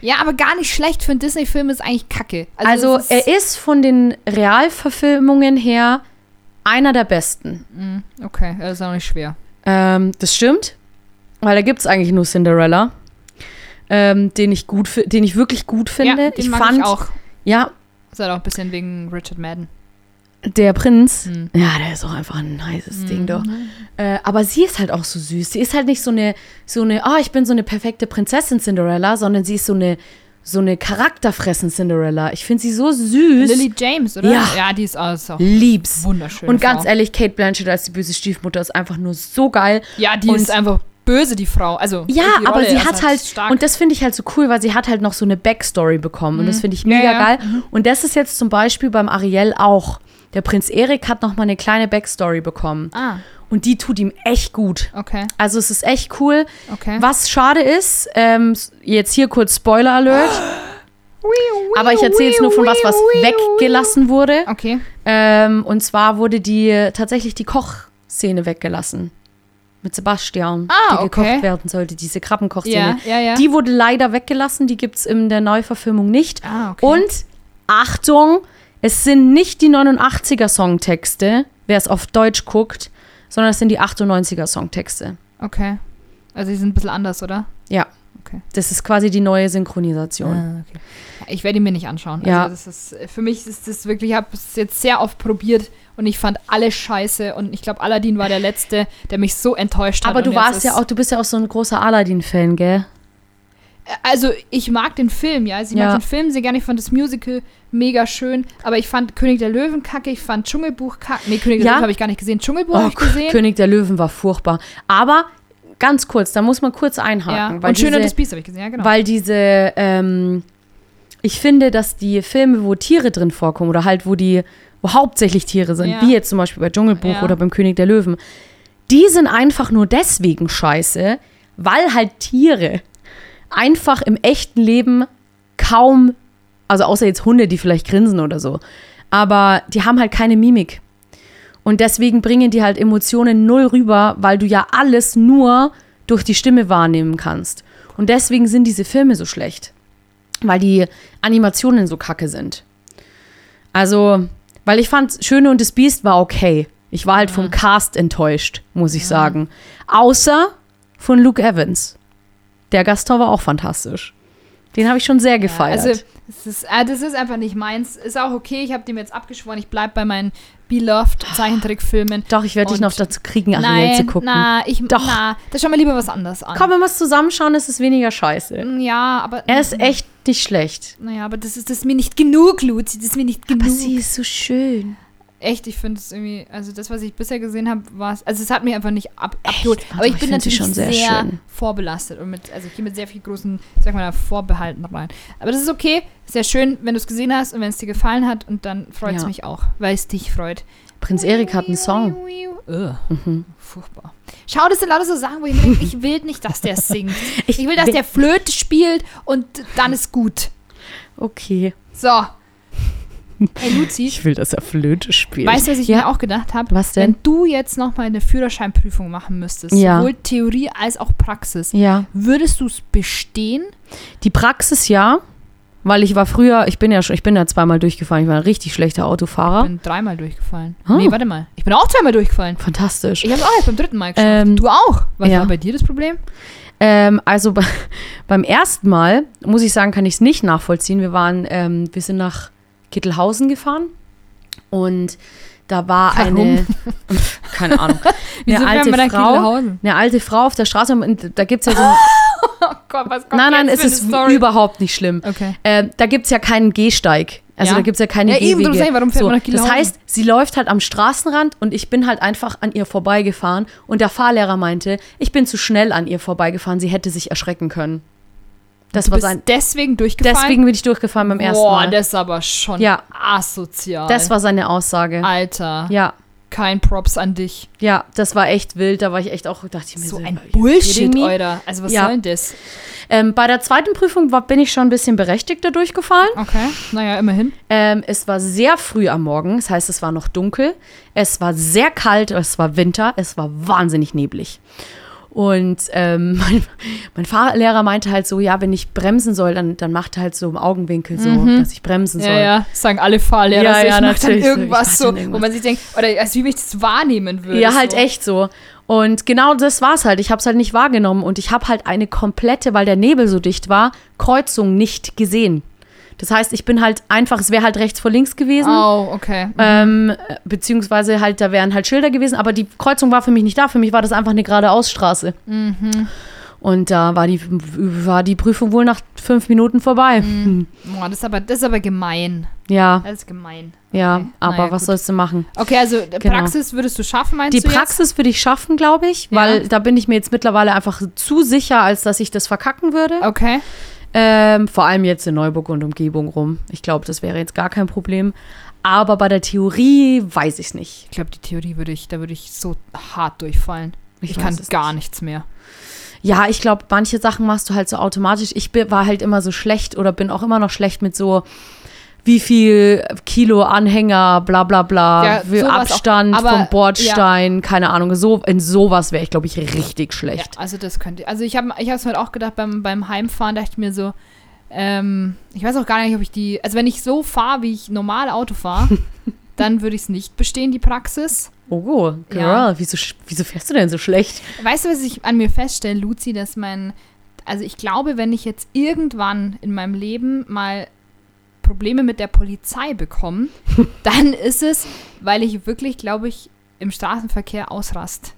Ja, aber gar nicht schlecht für einen Disney-Film ist eigentlich kacke. Also, es ist, er ist von den Realverfilmungen her einer der besten. Mm, Okay, das ist auch nicht schwer. Ähm, das stimmt, weil da gibt es eigentlich nur Cinderella, ähm, den ich gut, den ich wirklich gut finde. ja, den ich mag fand, ich auch. ja, Das ist halt auch ein bisschen wegen Richard Madden. Der Prinz, Hm. ja, der ist auch einfach ein heißes Ding Mhm. doch. Äh, aber sie ist halt auch so süß. Sie ist halt nicht so eine, so eine, ah, ich bin so eine perfekte Prinzessin Cinderella, sondern sie ist so eine so eine Charakterfressen Cinderella. Ich finde sie so süß. Lily James, oder? Ja. Ja, die ist auch, auch Lieb's. wunderschön. Und ganz ehrlich, Kate Blanchett als die böse Stiefmutter ist einfach nur so geil. Ja, die und- ist einfach böse, die Frau. Also, Ja, aber sie hat halt, stark. und das finde ich halt so cool, weil sie hat halt noch so eine Backstory bekommen. Und das finde ich Ja, mega ja. geil. Und das ist jetzt zum Beispiel beim Ariel auch. Der Prinz Erik hat noch mal eine kleine Backstory bekommen. Ah, Und die tut ihm echt gut. okay, Also es ist echt cool. okay. Was schade ist, ähm, jetzt hier kurz Spoiler Alert. Aber ich erzähle jetzt nur von was, was weggelassen wurde. Okay. Ähm, und zwar wurde die tatsächlich die Kochszene weggelassen. Mit Sebastian, Ah, die okay. gekocht werden sollte, diese Krabbenkochszene. Ja, ja, ja. Die wurde leider weggelassen, die gibt es in der Neuverfilmung nicht. ah, okay. Und Achtung, es sind nicht die 89er Songtexte, wer es auf Deutsch guckt, sondern es sind die 98er Songtexte. Okay. Also, die sind ein bisschen anders, oder? Ja. Okay. Das ist quasi die neue Synchronisation. Ah, okay. Ich werde ihn mir nicht anschauen. Ja. Also das ist, für mich ist das wirklich, ich habe es jetzt sehr oft probiert und ich fand alle scheiße und ich glaube, Aladdin war der letzte, der mich so enttäuscht hat. Aber du warst ja auch, du bist ja auch so ein großer Aladdin-Fan, gell? Also ich mag den Film, ja. Also ich Ja. mag den Film sehr gerne. Ich fand das Musical mega schön. Aber ich fand König der Löwen kacke. Ich fand Dschungelbuch kacke. Nee, König der Ja? Löwen habe ich gar nicht gesehen. Dschungelbuch Oh, habe ich gesehen. König der Löwen war furchtbar. Aber ganz kurz, da muss man kurz einhaken. ja. Weil Und Schön und das Biest habe ich gesehen, ja genau. Weil diese, ähm, ich finde, dass die Filme, wo Tiere drin vorkommen oder halt, wo die, wo hauptsächlich Tiere sind, wie jetzt zum Beispiel bei Dschungelbuch oder beim König der Löwen, die sind einfach nur deswegen scheiße, weil halt Tiere einfach im echten Leben kaum, also außer jetzt Hunde, die vielleicht grinsen oder so, aber die haben halt keine Mimik. Und deswegen bringen die halt Emotionen null rüber, weil du ja alles nur durch die Stimme wahrnehmen kannst. Und deswegen sind diese Filme so schlecht, weil die Animationen so kacke sind. Also, weil ich fand, Schöne und das Biest war okay. Ich war halt vom Cast enttäuscht, muss ich sagen. Außer von Luke Evans. Der Gaston war auch fantastisch. Den habe ich schon sehr gefeiert. Also, es ist, äh, das ist einfach nicht meins. Ist auch okay. Ich habe dem jetzt abgeschworen. Ich bleibe bei meinen beloved Zeichentrickfilmen. Doch, ich werde dich noch dazu kriegen, Ariel zu Nein, gucken. na, ich, Doch. na, das schau mal lieber was anderes an. Komm, wenn wir es zusammenschauen, ist es weniger scheiße. Ja, aber. Er ist echt nicht schlecht. Naja, aber das ist, das ist mir nicht genug, Luzi. Das ist mir nicht genug. ist so schön. Echt, ich finde es irgendwie, also das, was ich bisher gesehen habe, war es, also es hat mich einfach nicht ab, abgeholt. Also Aber ich ich bin natürlich schon sehr sehr, vorbelastet und mit, also ich gehe mit sehr viel großen, sag mal, Vorbehalten rein. Aber das ist okay, sehr schön, wenn du es gesehen hast und wenn es dir gefallen hat und dann freut es Ja. mich auch, weil es dich freut. Prinz Erik hat einen Song. Ugh, Mhm. Furchtbar. Schau, das sind lauter so Sachen, wo ich mir denke, ich will nicht, dass der singt. Ich will, dass der Flöte spielt und dann ist gut. Okay. So. Hey Luzi, Ich will, dass er Flöte spielt. weißt du, was ich ja. mir auch gedacht habe? Was denn? Wenn du jetzt nochmal eine Führerscheinprüfung machen müsstest, Ja. sowohl Theorie als auch Praxis, Ja. würdest du es bestehen? Die Praxis ja, weil ich war früher, ich bin ja schon, ich bin ja zweimal durchgefallen, ich war ein richtig schlechter Ich Autofahrer. bin dreimal durchgefallen. Ah. Nee, warte mal. Ich bin auch zweimal durchgefallen. Fantastisch. Ich habe es auch erst beim dritten Mal geschafft. Ähm, du auch. Was ja. war bei dir das Problem? Ähm, also be beim ersten Mal, muss ich sagen, kann ich es nicht nachvollziehen. Wir waren, ähm, wir sind nach Kittelhausen gefahren und da war Warum? eine, keine Ahnung, eine alte Frau, eine alte Frau auf der Straße und da gibt es ja so, Oh Gott, was kommt nein, nein, es ist Story? überhaupt nicht schlimm. Okay. Äh, da gibt es ja keinen Gehsteig. Also Ja. da gibt es ja keine Ja, eben, Gehwege. darum sag ich, warum fährt so, man nach Das heißt, sie läuft halt am Straßenrand und ich bin halt einfach an ihr vorbeigefahren und der Fahrlehrer meinte, ich bin zu schnell an ihr vorbeigefahren, sie hätte sich erschrecken können. Das Du war bist sein. deswegen durchgefallen? Deswegen bin ich durchgefallen beim ersten Boah, Mal. das ist aber schon Ja. asozial. Das war seine Aussage. Alter, Ja, kein Props an dich. ja, das war echt wild. Da war ich echt auch, dachte ich mir So so, ein Bullshit? Alter. Also was Ja. soll denn das? Ähm, bei der zweiten Prüfung war, bin ich schon ein bisschen berechtigter durchgefallen. Okay, naja, immerhin. Ähm, es war sehr früh am Morgen, das heißt, es war noch dunkel. Es war sehr kalt, es war Winter, es war wahnsinnig neblig. Und ähm, mein, mein Fahrlehrer meinte halt so, ja, wenn ich bremsen soll, dann, dann macht er halt so im Augenwinkel so, dass ich bremsen soll. Mhm. Ja, ja, das sagen alle Fahrlehrer. Ja, so, ich ja, natürlich irgendwas so, irgendwas. wo man sich denkt, oder als wie ich das wahrnehmen würde. Ja, halt so. echt so. Und genau das war's halt. Ich habe es halt nicht wahrgenommen und ich habe halt eine komplette, weil der Nebel so dicht war, Kreuzung nicht gesehen. Das heißt, ich bin halt einfach, es wäre halt rechts vor links gewesen. Oh, okay. Ähm, äh, beziehungsweise halt, da wären halt Schilder gewesen, aber die Kreuzung war für mich nicht da. Für mich war das einfach eine geradeausstraße. Und da war die, war die Prüfung wohl nach fünf Minuten vorbei. Hm. Boah, das ist aber, das ist aber gemein. Ja, Das ist gemein. ja, Okay, aber naja, was gut. sollst du machen? Okay, also äh, Genau. Praxis würdest du schaffen, meinst Die du jetzt? Praxis würde ich schaffen, glaube ich, Ja. weil da bin ich mir jetzt mittlerweile einfach zu sicher, als dass ich das verkacken würde. Okay. Ähm, vor allem jetzt in Neuburg und Umgebung rum. Ich glaube, das wäre jetzt gar kein Problem. Aber bei der Theorie weiß ich es nicht. Ich glaube, die Theorie würde ich, da würde ich so hart durchfallen. Ich, Ich kann gar nichts mehr. Ja, ich glaube, manche Sachen machst du halt so automatisch. Ich bin, war halt immer so schlecht oder bin auch immer noch schlecht mit so, wie viel Kilo Anhänger, bla bla bla, Ja, auch. Abstand Aber, vom Bordstein, keine Ahnung. So, in sowas wäre ich, glaube ich, richtig Ja, schlecht. also das könnte. Also ich habe ich es mir auch gedacht, beim, beim Heimfahren dachte ich mir so, ähm, ich weiß auch gar nicht, ob ich die. Also wenn ich so fahre, wie ich normal Auto fahre, dann würde ich es nicht bestehen, die Praxis. Oh, Girl, Ja. wieso, wieso fährst du denn so schlecht? Weißt du, was ich an mir feststelle, Luzi, dass mein. Also ich glaube, wenn ich jetzt irgendwann in meinem Leben mal Probleme mit der Polizei bekomme, dann ist es, weil ich wirklich, glaube ich, im Straßenverkehr ausrast.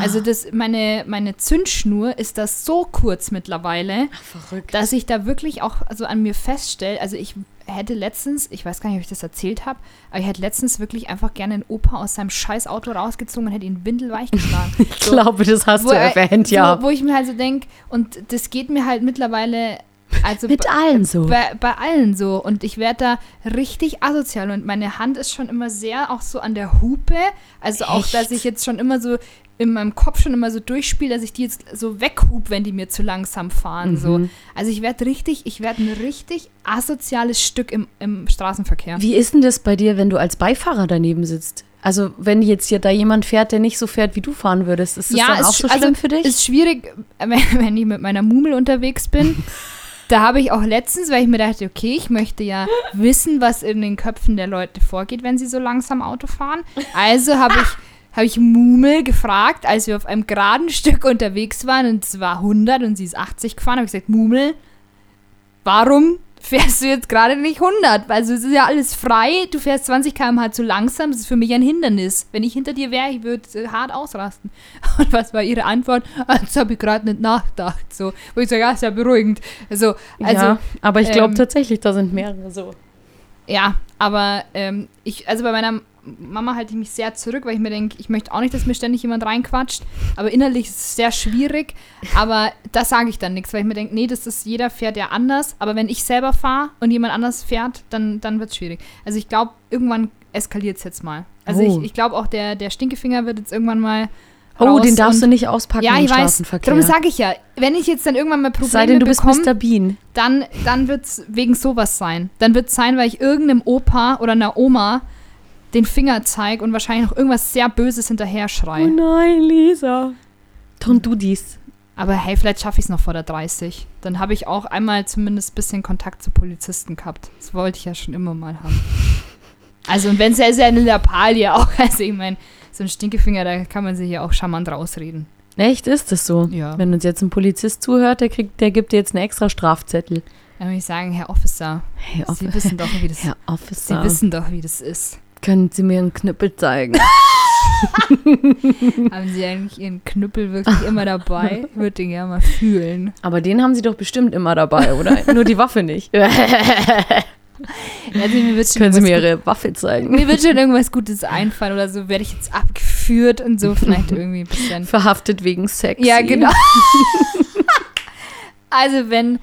Also das, meine, meine Zündschnur ist das so kurz mittlerweile, Verrückt. dass ich da wirklich auch also an mir feststelle, also ich hätte letztens, ich weiß gar nicht, ob ich das erzählt habe, aber ich hätte letztens wirklich einfach gerne einen Opa aus seinem scheiß Auto rausgezogen und hätte ihn windelweich geschlagen. Ich glaube, das hast du er- erwähnt, ja. Wo, wo ich mir halt so denke, und das geht mir halt mittlerweile, also Mit allen so. bei, bei allen so. Und ich werde da richtig asozial und meine Hand ist schon immer sehr auch so an der Hupe. Also auch, Echt? dass ich jetzt schon immer so in meinem Kopf schon immer so durchspiele, dass ich die jetzt so weghub, wenn die mir zu langsam fahren. So. Mhm. Also ich werde richtig, ich werde ein richtig asoziales Stück im, im Straßenverkehr. Wie ist denn das bei dir, wenn du als Beifahrer daneben sitzt? Also, wenn jetzt hier da jemand fährt, der nicht so fährt, wie du fahren würdest, ist das dann ist auch so sch- schlimm für dich? Ist schwierig, wenn, wenn ich mit meiner Mumel unterwegs bin. da habe ich auch letztens, weil ich mir dachte, okay, ich möchte ja wissen, was in den Köpfen der Leute vorgeht, wenn sie so langsam Auto fahren. Also habe ich, habe ich Mumel gefragt, als wir auf einem geraden Stück unterwegs waren und es war 100 und sie ist 80 gefahren, habe ich gesagt, Mumel, warum fährst du jetzt gerade nicht 100? Also es ist ja alles frei, du fährst 20 km/h zu langsam, das ist für mich ein Hindernis. Wenn ich hinter dir wäre, ich würde äh, hart ausrasten. Und was war ihre Antwort? Ah, Das habe ich gerade nicht nachgedacht. So, wo ich sage, ja, ist ja beruhigend. Also, also ja, aber ich glaube ähm, tatsächlich, da sind mehrere so. Ja, aber ähm, ich, also bei meiner Mama halte ich mich sehr zurück, weil ich mir denke, ich möchte auch nicht, dass mir ständig jemand reinquatscht. Aber innerlich ist es sehr schwierig. Aber da sage ich dann nichts, weil ich mir denke, nee, das ist, jeder fährt ja anders. Aber wenn ich selber fahre und jemand anders fährt, dann, dann wird es schwierig. Also ich glaube, irgendwann eskaliert es jetzt mal. Also Oh. ich, ich glaube auch, der, der Stinkefinger wird jetzt irgendwann mal. Oh, den darfst du nicht auspacken Ja, im ich weiß. Straßenverkehr. Darum sage ich ja, wenn ich jetzt dann irgendwann mal Probleme Sei denn, du bist bekomme, Mr. Bean. dann, dann wird es wegen sowas sein. Dann wird es sein, weil ich irgendeinem Opa oder einer Oma den Finger zeige und wahrscheinlich noch irgendwas sehr Böses hinterher Oh schreie. nein, Lisa. Don't do dies. Aber hey, vielleicht schaffe ich es noch vor der 30. Dann habe ich auch einmal zumindest ein bisschen Kontakt zu Polizisten gehabt. Das wollte ich ja schon immer mal haben. Also, und wenn es ja ist ja eine Lappalie auch. Also, ich meine, so ein Stinkefinger, da kann man sich ja auch charmant rausreden. Echt, ist das so? Ja. Wenn uns jetzt ein Polizist zuhört, der, kriegt, der gibt dir jetzt einen extra Strafzettel. Dann würde ich sagen, Herr Officer, Sie Officer. wissen doch, wie das Herr Sie Officer, wissen doch, wie das ist. können Sie mir einen Knüppel zeigen? Haben Sie eigentlich Ihren Knüppel wirklich immer dabei? Ich würde den gerne mal fühlen. Aber den haben Sie doch bestimmt immer dabei, oder? Nur die Waffe nicht. Also, mir wird schon können Sie mir Ihre Waffe zeigen? Mir wird schon irgendwas Gutes einfallen oder so. Werde ich jetzt abgeführt und so vielleicht irgendwie ein bisschen. Verhaftet wegen Sex. Ja, genau. also, wenn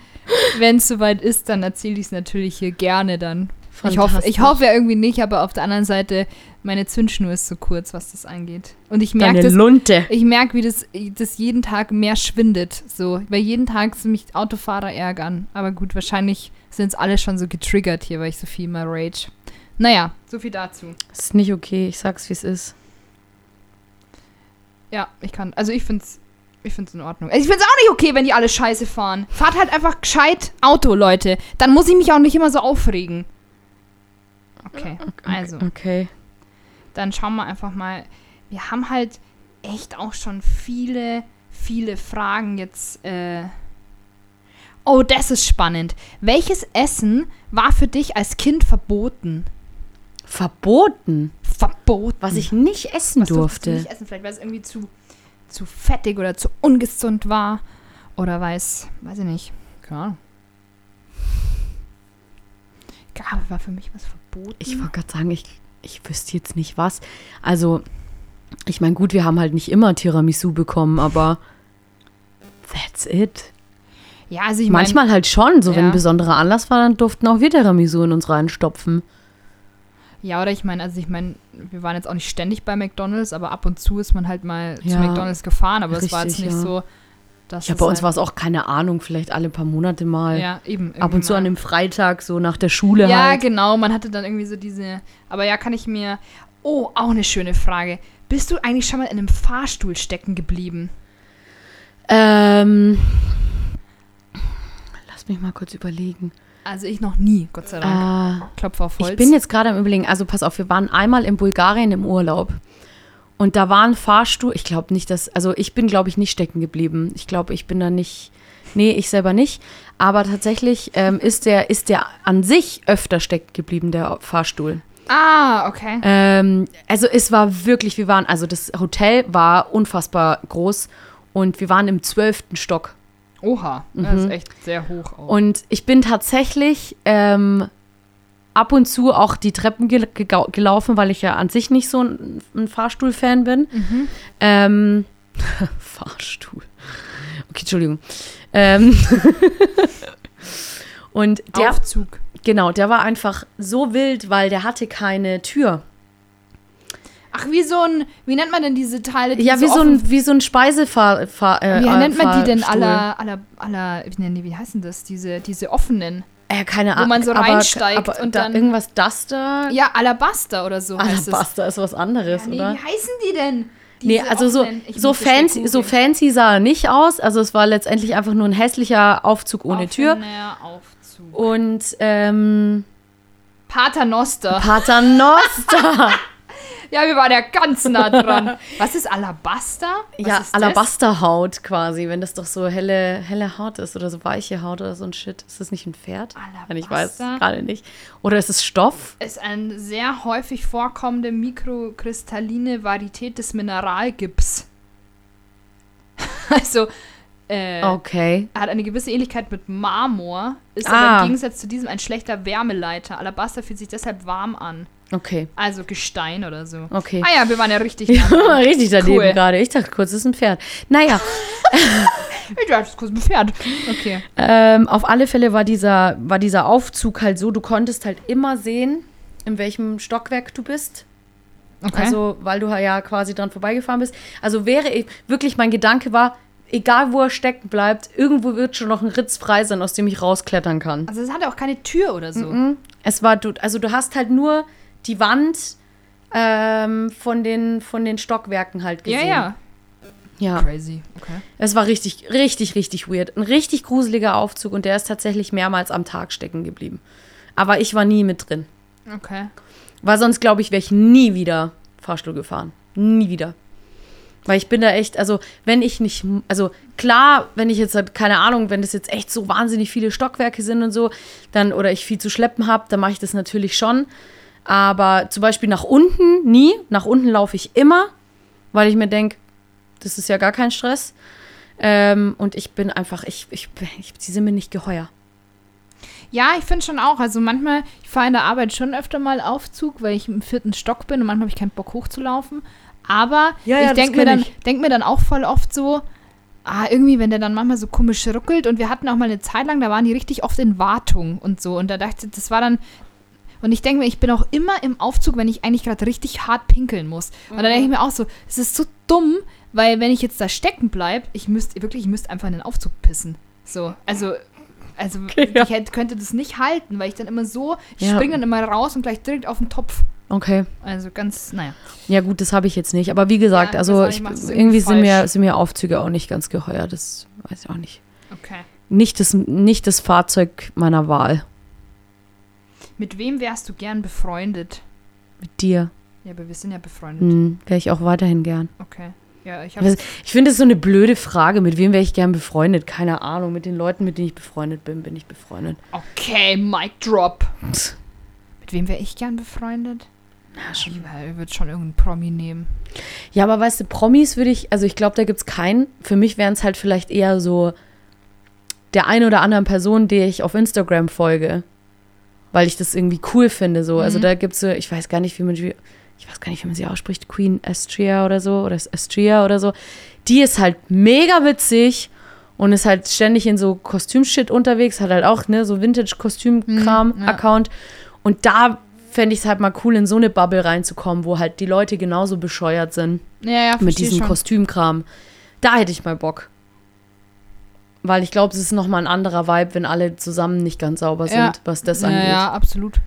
es soweit ist, dann erzähle ich es natürlich hier gerne dann. Ich hoffe, ich hoffe ja irgendwie nicht, aber auf der anderen Seite, meine Zündschnur ist so kurz, was das angeht. Und ich merke das, Lunte. ich merke, wie das, das jeden Tag mehr schwindet. So, weil jeden Tag mich Autofahrer ärgern. Aber gut, wahrscheinlich sind es alle schon so getriggert hier, weil ich so viel mal rage. Naja, so viel dazu. Das ist nicht okay, ich sag's, wie es ist. Ja, ich kann. Also ich find's. Ich find's in Ordnung. Also ich find's auch nicht okay, wenn die alle scheiße fahren. Fahrt halt einfach gescheit Auto, Leute. Dann muss ich mich auch nicht immer so aufregen. Okay, also. Okay. Dann schauen wir einfach mal. Wir haben halt echt auch schon viele, viele Fragen jetzt. Äh oh, das ist spannend. Welches Essen war für dich als Kind verboten? Verboten, Verboten. was ich nicht essen Was durftest du durfte. nicht essen, vielleicht weil es irgendwie zu, zu fettig oder zu ungesund war. Oder weiß, weiß ich nicht. Keine Ahnung. Gabe war für mich was verboten. Ich wollte gerade sagen, ich, ich wüsste jetzt nicht was. Also, ich meine, gut, wir haben halt nicht immer Tiramisu bekommen, aber that's it. Ja, also ich Manchmal halt schon, so wenn Ja. ein besonderer Anlass war, dann durften auch wir Tiramisu in uns reinstopfen. ja, oder ich meine, also ich meine, wir waren jetzt auch nicht ständig bei McDonalds, aber ab und zu ist man halt mal zu Ja, McDonalds gefahren, aber es war jetzt nicht ja. so, dass Ja, bei uns halt, war es auch keine Ahnung, vielleicht alle paar Monate mal. ja, eben. Ab und zu an einem Freitag, so nach der Schule. Ja, halt. genau, man hatte dann irgendwie so diese, aber ja, kann ich mir, oh, auch eine schöne Frage. Bist du eigentlich schon mal in einem Fahrstuhl stecken geblieben? Ähm, lass mich mal kurz überlegen. Also ich noch nie, Gott sei Dank. Äh, Klopf auf Holz. ich bin jetzt gerade am überlegen, also pass auf, wir waren einmal in Bulgarien im Urlaub. Und da war ein Fahrstuhl, ich glaube nicht, dass, also ich bin, glaube ich, nicht stecken geblieben. Ich glaube, ich bin da nicht, nee, ich selber nicht. Aber tatsächlich ähm, ist, der, ist der an sich öfter stecken geblieben, der Fahrstuhl. Ah, okay. Ähm, also es war wirklich, wir waren, also das Hotel war unfassbar groß und wir waren im zwölften Stock. Oha, das ist echt sehr hoch auch. Mhm. Und ich bin tatsächlich ähm, ab und zu auch die Treppen gel gega- gelaufen, weil ich ja an sich nicht so ein, ein Fahrstuhl-Fan bin. Ähm, Fahrstuhl. Okay, Entschuldigung. Ähm, und der, Aufzug. genau, der war einfach so wild, weil der hatte keine Tür. Ach, wie so ein, wie nennt man denn diese Teile? Die Ja, wie so offen- ein, wie so ein Speisefahr... Fahr, äh, Wie äh, nennt man die denn aller, aller, aller, wie, nennen die, wie heißen das? Diese, diese offenen. Äh, keine Wo Ahnung. man so aber, reinsteigt aber und da dann- Irgendwas Duster? Ja, Alabaster oder so. Alabaster ist was anderes, Ja, nee, oder? wie heißen die denn? Nee, Diese also so, so, fancy, so fancy sah er nicht aus. Also es war letztendlich einfach nur ein hässlicher Aufzug ohne Tür. Offener Aufzug. Und ähm, Paternoster. Paternoster. Ja, wir waren ja ganz nah dran. Was ist Alabaster? Was ja? Alabasterhaut quasi, wenn das doch so helle, helle Haut ist oder so weiche Haut oder so ein Shit. Ist das nicht ein Pferd? Nein, Ich weiß es Alabaster? gerade nicht. Oder ist es Stoff? Ist eine sehr häufig vorkommende mikrokristalline Varietät des Mineralgips. also, äh, Okay. Er hat eine gewisse Ähnlichkeit mit Marmor, ist Ah. aber im Gegensatz zu diesem ein schlechter Wärmeleiter. Alabaster fühlt sich deshalb warm an. Okay. Also Gestein oder so. Okay. Ah ja, wir waren ja richtig dran. Richtig daneben Cool. gerade. Ich dachte kurz, es ist ein Pferd. Naja, Ich dachte, das ist kurz ein Pferd. Okay. ähm, auf alle Fälle war dieser, war dieser Aufzug halt so, du konntest halt immer sehen, in welchem Stockwerk du bist. okay. Also, weil du ja quasi dran vorbeigefahren bist. Also wäre ich, wirklich mein Gedanke war, egal wo er stecken bleibt, irgendwo wird schon noch ein Ritz frei sein, aus dem ich rausklettern kann. also es hatte auch keine Tür oder so. Mhm. Es war, du, also du hast halt nur die Wand ähm, von, den, von den Stockwerken halt Ja, gesehen. ja. Ja. Crazy. Okay. Es war richtig, richtig, richtig weird. Ein richtig gruseliger Aufzug und der ist tatsächlich mehrmals am Tag stecken geblieben. Aber ich war nie mit drin. Okay. Weil sonst, glaube ich, wäre ich nie wieder Fahrstuhl gefahren. Nie wieder. Weil ich bin da echt, also wenn ich nicht, also klar, wenn ich jetzt halt, keine Ahnung, wenn das jetzt echt so wahnsinnig viele Stockwerke sind und so, dann, oder ich viel zu schleppen habe, dann mache ich das natürlich schon. Aber zum Beispiel nach unten nie. Nach unten laufe ich immer, weil ich mir denke, das ist ja gar kein Stress. Ähm, und ich bin einfach, ich, ich, ich, sie sind mir nicht geheuer. Ja, ich finde schon auch. Also manchmal, ich fahre in der Arbeit schon öfter mal Aufzug, weil ich im vierten Stock bin und manchmal habe ich keinen Bock hochzulaufen. Aber Ja, ja, ich denke mir, dann- ich. denk mir dann auch voll oft so, ah, irgendwie, wenn der dann manchmal so komisch ruckelt und wir hatten auch mal eine Zeit lang, da waren die richtig oft in Wartung und so. Und da dachte ich, das war dann. Und ich denke mir, ich bin auch immer im Aufzug, wenn ich eigentlich gerade richtig hart pinkeln muss. Und dann denke ich mir auch so, es ist so dumm, weil wenn ich jetzt da stecken bleibe, ich müsste wirklich, ich müsste einfach in den Aufzug pissen. So, also, also ja. ich hätte, könnte das nicht halten, weil ich dann immer so, ich Ja. springe dann immer raus und gleich direkt auf den Topf. Okay. Also ganz, naja. Ja, gut, das habe ich jetzt nicht. Aber wie gesagt, Ja, also ich, irgendwie sind mir, sind mir Aufzüge auch nicht ganz geheuer. Das weiß ich auch nicht. Okay. Nicht das, nicht das Fahrzeug meiner Wahl. Mit wem wärst du gern befreundet? Mit dir. Ja, aber wir sind ja befreundet. Hm, wäre ich auch weiterhin gern. Okay. Ja, ich Das- Ich finde es so eine blöde Frage. Mit wem wäre ich gern befreundet? Keine Ahnung. Mit den Leuten, mit denen ich befreundet bin, bin ich befreundet. Okay, Mic Drop. Mit wem wäre ich gern befreundet? Ja, schon. Ich würde schon irgendeinen Promi nehmen. Ja, aber weißt du, Promis würde ich, also ich glaube, da gibt es keinen. Für mich wären es halt vielleicht eher so der einen oder anderen Person, die ich auf Instagram folge. Weil ich das irgendwie cool finde. So. Also Mhm. da gibt es so, ich weiß gar nicht, wie man, wie- ich weiß gar nicht, wie man sie ausspricht, Queen Astria oder so, oder Astria oder so. Die ist halt mega witzig und ist halt ständig in so Kostümshit unterwegs, hat halt auch, ne, so Mhm, Vintage-Kostümkram-Account. Und da fände ich es halt mal cool, in so eine Bubble reinzukommen, wo halt die Leute genauso bescheuert sind Ja, ja, mit diesem schon. Kostümkram. Da hätte ich mal Bock. Weil ich glaube, es ist nochmal ein anderer Vibe, wenn alle zusammen nicht ganz sauber sind, Ja. was das ja, angeht. ja, absolut.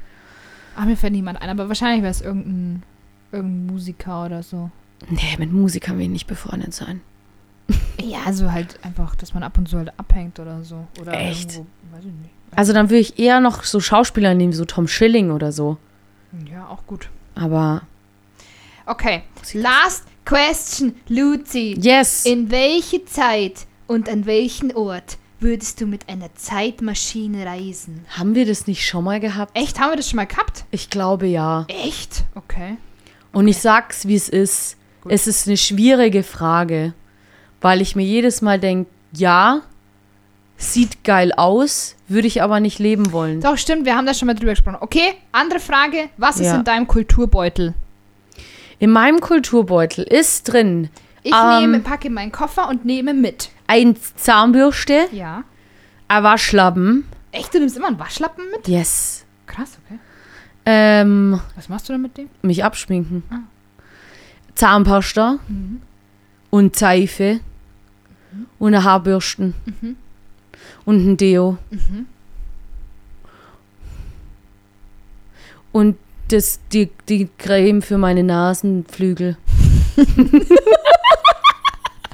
Ach, mir fällt niemand ein, aber wahrscheinlich wäre es irgendein, irgendein Musiker oder so. Nee, mit Musikern will ich nicht befreundet sein. Ja, also halt einfach, dass man ab und zu halt abhängt oder so. Oder Echt? Irgendwo, weiß ich nicht. Also dann würde ich eher noch so Schauspieler nehmen, so Tom Schilling oder so. Ja, auch gut. Aber Okay, last question, Luzi. yes. In welche Zeit und an welchen Ort würdest du mit einer Zeitmaschine reisen? Haben wir das nicht schon mal gehabt? Echt, haben wir das schon mal gehabt? Ich glaube ja. Echt? Okay. Und ich sag's, wie es ist. Gut. Es ist eine schwierige Frage, weil ich mir jedes Mal denke, ja, sieht geil aus, würde ich aber nicht leben wollen. Doch, stimmt, wir haben da schon mal drüber gesprochen. Okay, andere Frage. Was ist Ja. in deinem Kulturbeutel? In meinem Kulturbeutel ist drin Ich Ähm. nehme, packe meinen Koffer und nehme mit. Ein Zahnbürste, Ja. ein Waschlappen, Echt, du nimmst immer einen Waschlappen mit? yes, Krass, okay. ähm, Was machst du denn mit dem? mich abschminken, Ah. Zahnpasta Mhm. und Seife und eine Haarbürsten Mhm. und ein Deo Mhm. und das, die, die Creme für meine Nasenflügel.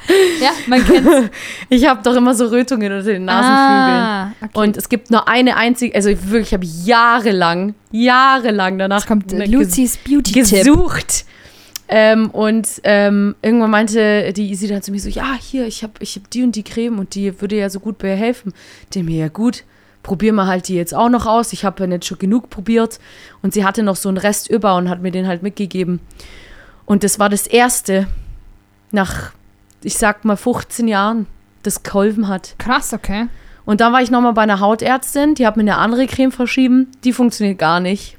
Ja, man kennt's. Ich habe doch immer so Rötungen unter den Nasenflügeln. Ah, okay. Und es gibt nur eine einzige, also ich wirklich, ich habe jahrelang, jahrelang danach kommt ne- Luzis Beauty-Tipp. gesucht. Ähm, und ähm, irgendwann meinte die Isi dann zu mir so, ja, hier, ich habe ich hab die und die Creme und die würde ja so gut bei ihr helfen. Dem mir, ja gut, probieren wir halt die jetzt auch noch aus. Ich habe ja nicht schon genug probiert. Und sie hatte noch so einen Rest über und hat mir den halt mitgegeben. Und das war das Erste nach, ich sag mal, 15 Jahren, das geholfen hat. Krass, okay. Und dann war ich nochmal bei einer Hautärztin, die hat mir eine andere Creme verschrieben. Die funktioniert gar nicht.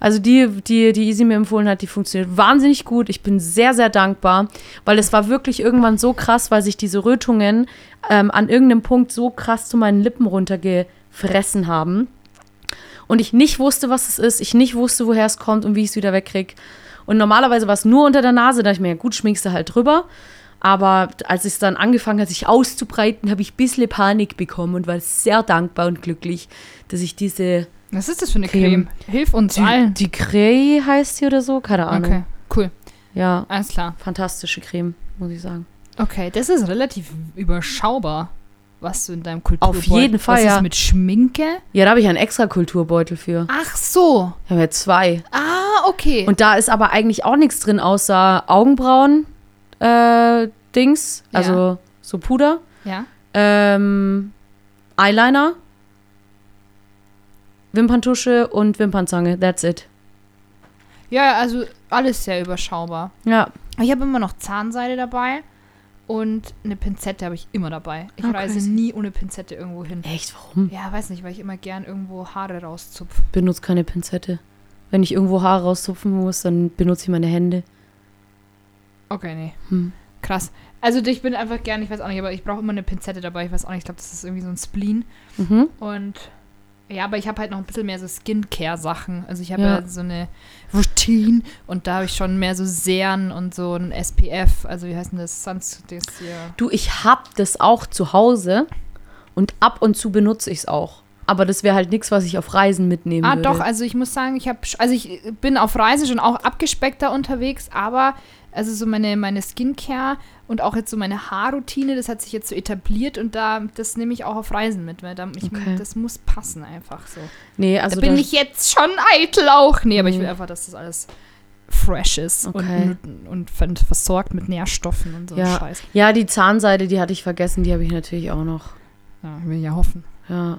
Also die, die, die Easy mir empfohlen hat, die funktioniert wahnsinnig gut. Ich bin sehr, sehr dankbar, weil es war wirklich irgendwann so krass, weil sich diese Rötungen ähm, an irgendeinem Punkt so krass zu meinen Lippen runtergefressen haben. Und ich nicht wusste, was es ist. Ich nicht wusste, woher es kommt und wie ich es wieder wegkriege. Und normalerweise war es nur unter der Nase. Da dachte ich mir, ja, gut, schminkst du halt drüber. Aber als es dann angefangen hat, sich auszubreiten, habe ich ein bisschen Panik bekommen und war sehr dankbar und glücklich, dass ich diese. Was ist das für eine Creme. Creme? Hilf uns Die, allen. die Crey heißt sie oder so? Keine Ahnung. Okay, cool. Ja, Alles klar. fantastische Creme, muss ich sagen. Okay, das ist relativ überschaubar, was du in deinem Kulturbeutel... jeden Fall, was ja. ist mit Schminke? Ja, da habe ich einen extra Kulturbeutel für. Ach so. Ich habe ja zwei. Ah, okay. Und da ist aber eigentlich auch nichts drin, außer Augenbrauen, äh, Dings, Ja. also so Puder, ja? ähm, Eyeliner, Wimperntusche und Wimpernzange. That's it. Ja, also alles sehr überschaubar. Ja, Ich habe immer noch Zahnseide dabei und eine Pinzette habe ich immer dabei. Ich Ah, reise nie ohne Pinzette irgendwo hin. echt, warum? Ja, weiß nicht, weil ich immer gern irgendwo Haare rauszupf. Benutze keine Pinzette. Wenn ich irgendwo Haare rauszupfen muss, dann benutze ich meine Hände. Okay, nee. Hm. Krass. Also ich bin einfach gern, ich weiß auch nicht, aber ich brauche immer eine Pinzette dabei. Ich weiß auch nicht, ich glaube, das ist irgendwie so ein Spleen. Mhm. Und ja, aber ich habe halt noch ein bisschen mehr so Skincare-Sachen. Also ich habe Ja. ja. so eine Routine und da habe ich schon mehr so Serien und so ein SPF. Also wie heißt denn das? Suns, das hier. Du, ich hab das auch zu Hause und ab und zu benutze ich es auch. Aber das wäre halt nichts, was ich auf Reisen mitnehmen Ah, würde. doch, also ich muss sagen, ich habe, also ich bin auf Reisen schon auch abgespeckter unterwegs, aber also so meine, meine Skincare und auch jetzt so meine Haarroutine, das hat sich jetzt so etabliert und da, das nehme ich auch auf Reisen mit, weil da, ich, Okay. das muss passen einfach so. Nee, also da bin ich jetzt schon eitel auch. Nee, aber ich will Mhm. einfach, dass das alles fresh ist Okay. und, und ver- versorgt mit Nährstoffen und so Ja. Scheiß. Ja, die Zahnseide, die hatte ich vergessen, die habe ich natürlich auch noch. Ja, ich will ja hoffen. Ja.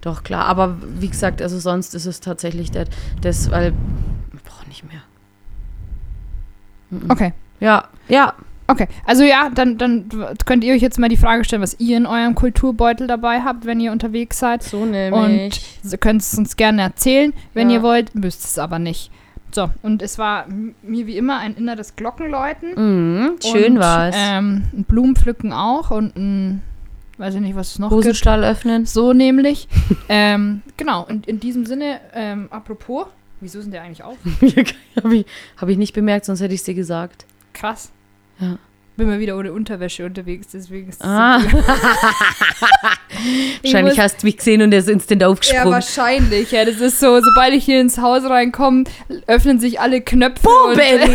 Doch, klar. Aber wie gesagt, also sonst ist es tatsächlich das, das weil brauche nicht mehr. Mhm. Okay. Ja, ja. Okay, also ja, dann, dann könnt ihr euch jetzt mal die Frage stellen, was ihr in eurem Kulturbeutel dabei habt, wenn ihr unterwegs seid. So Und nämlich. ihr könnt es uns gerne erzählen, wenn Ja. ihr wollt, müsst es aber nicht. So, und es war mir wie immer ein inneres Glockenläuten. Mhm, schön und, war's. Ähm, ein Blumenpflücken auch und ein, weiß ich nicht, was es noch gibt. Hosenstall öffnen. So nämlich. ähm, genau, und in diesem Sinne, ähm, apropos, wieso sind der eigentlich auf? Habe ich, hab ich nicht bemerkt, sonst hätte ich es dir gesagt. Krass. Ja. Bin mal wieder ohne Unterwäsche unterwegs, deswegen ist es Ah. so Wahrscheinlich muss- hast du mich gesehen und er ist instant Ja, aufgesprungen. wahrscheinlich. Ja, das ist so, sobald ich hier ins Haus reinkomme, öffnen sich alle Knöpfe Boom, und, Baby.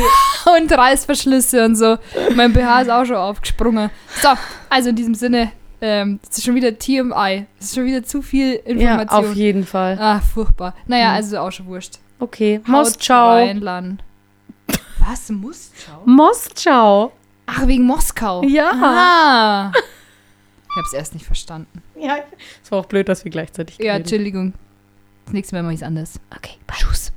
und Reißverschlüsse und so. Mein BH ist auch schon aufgesprungen. So, also in diesem Sinne, ähm, es ist schon wieder TMI. Es ist schon wieder zu viel ja, Information. auf jeden Fall. Ah, furchtbar. Naja, Mhm. also auch schon wurscht. Okay. Lan. Was? Moskau? Moskau. Ach, wegen Moskau. Ja. Ah. Ich hab's erst nicht verstanden. Ja, es war auch blöd, dass wir gleichzeitig Ja. Entschuldigung. Das nächste Mal mache ich's anders. Okay, bye. Tschüss.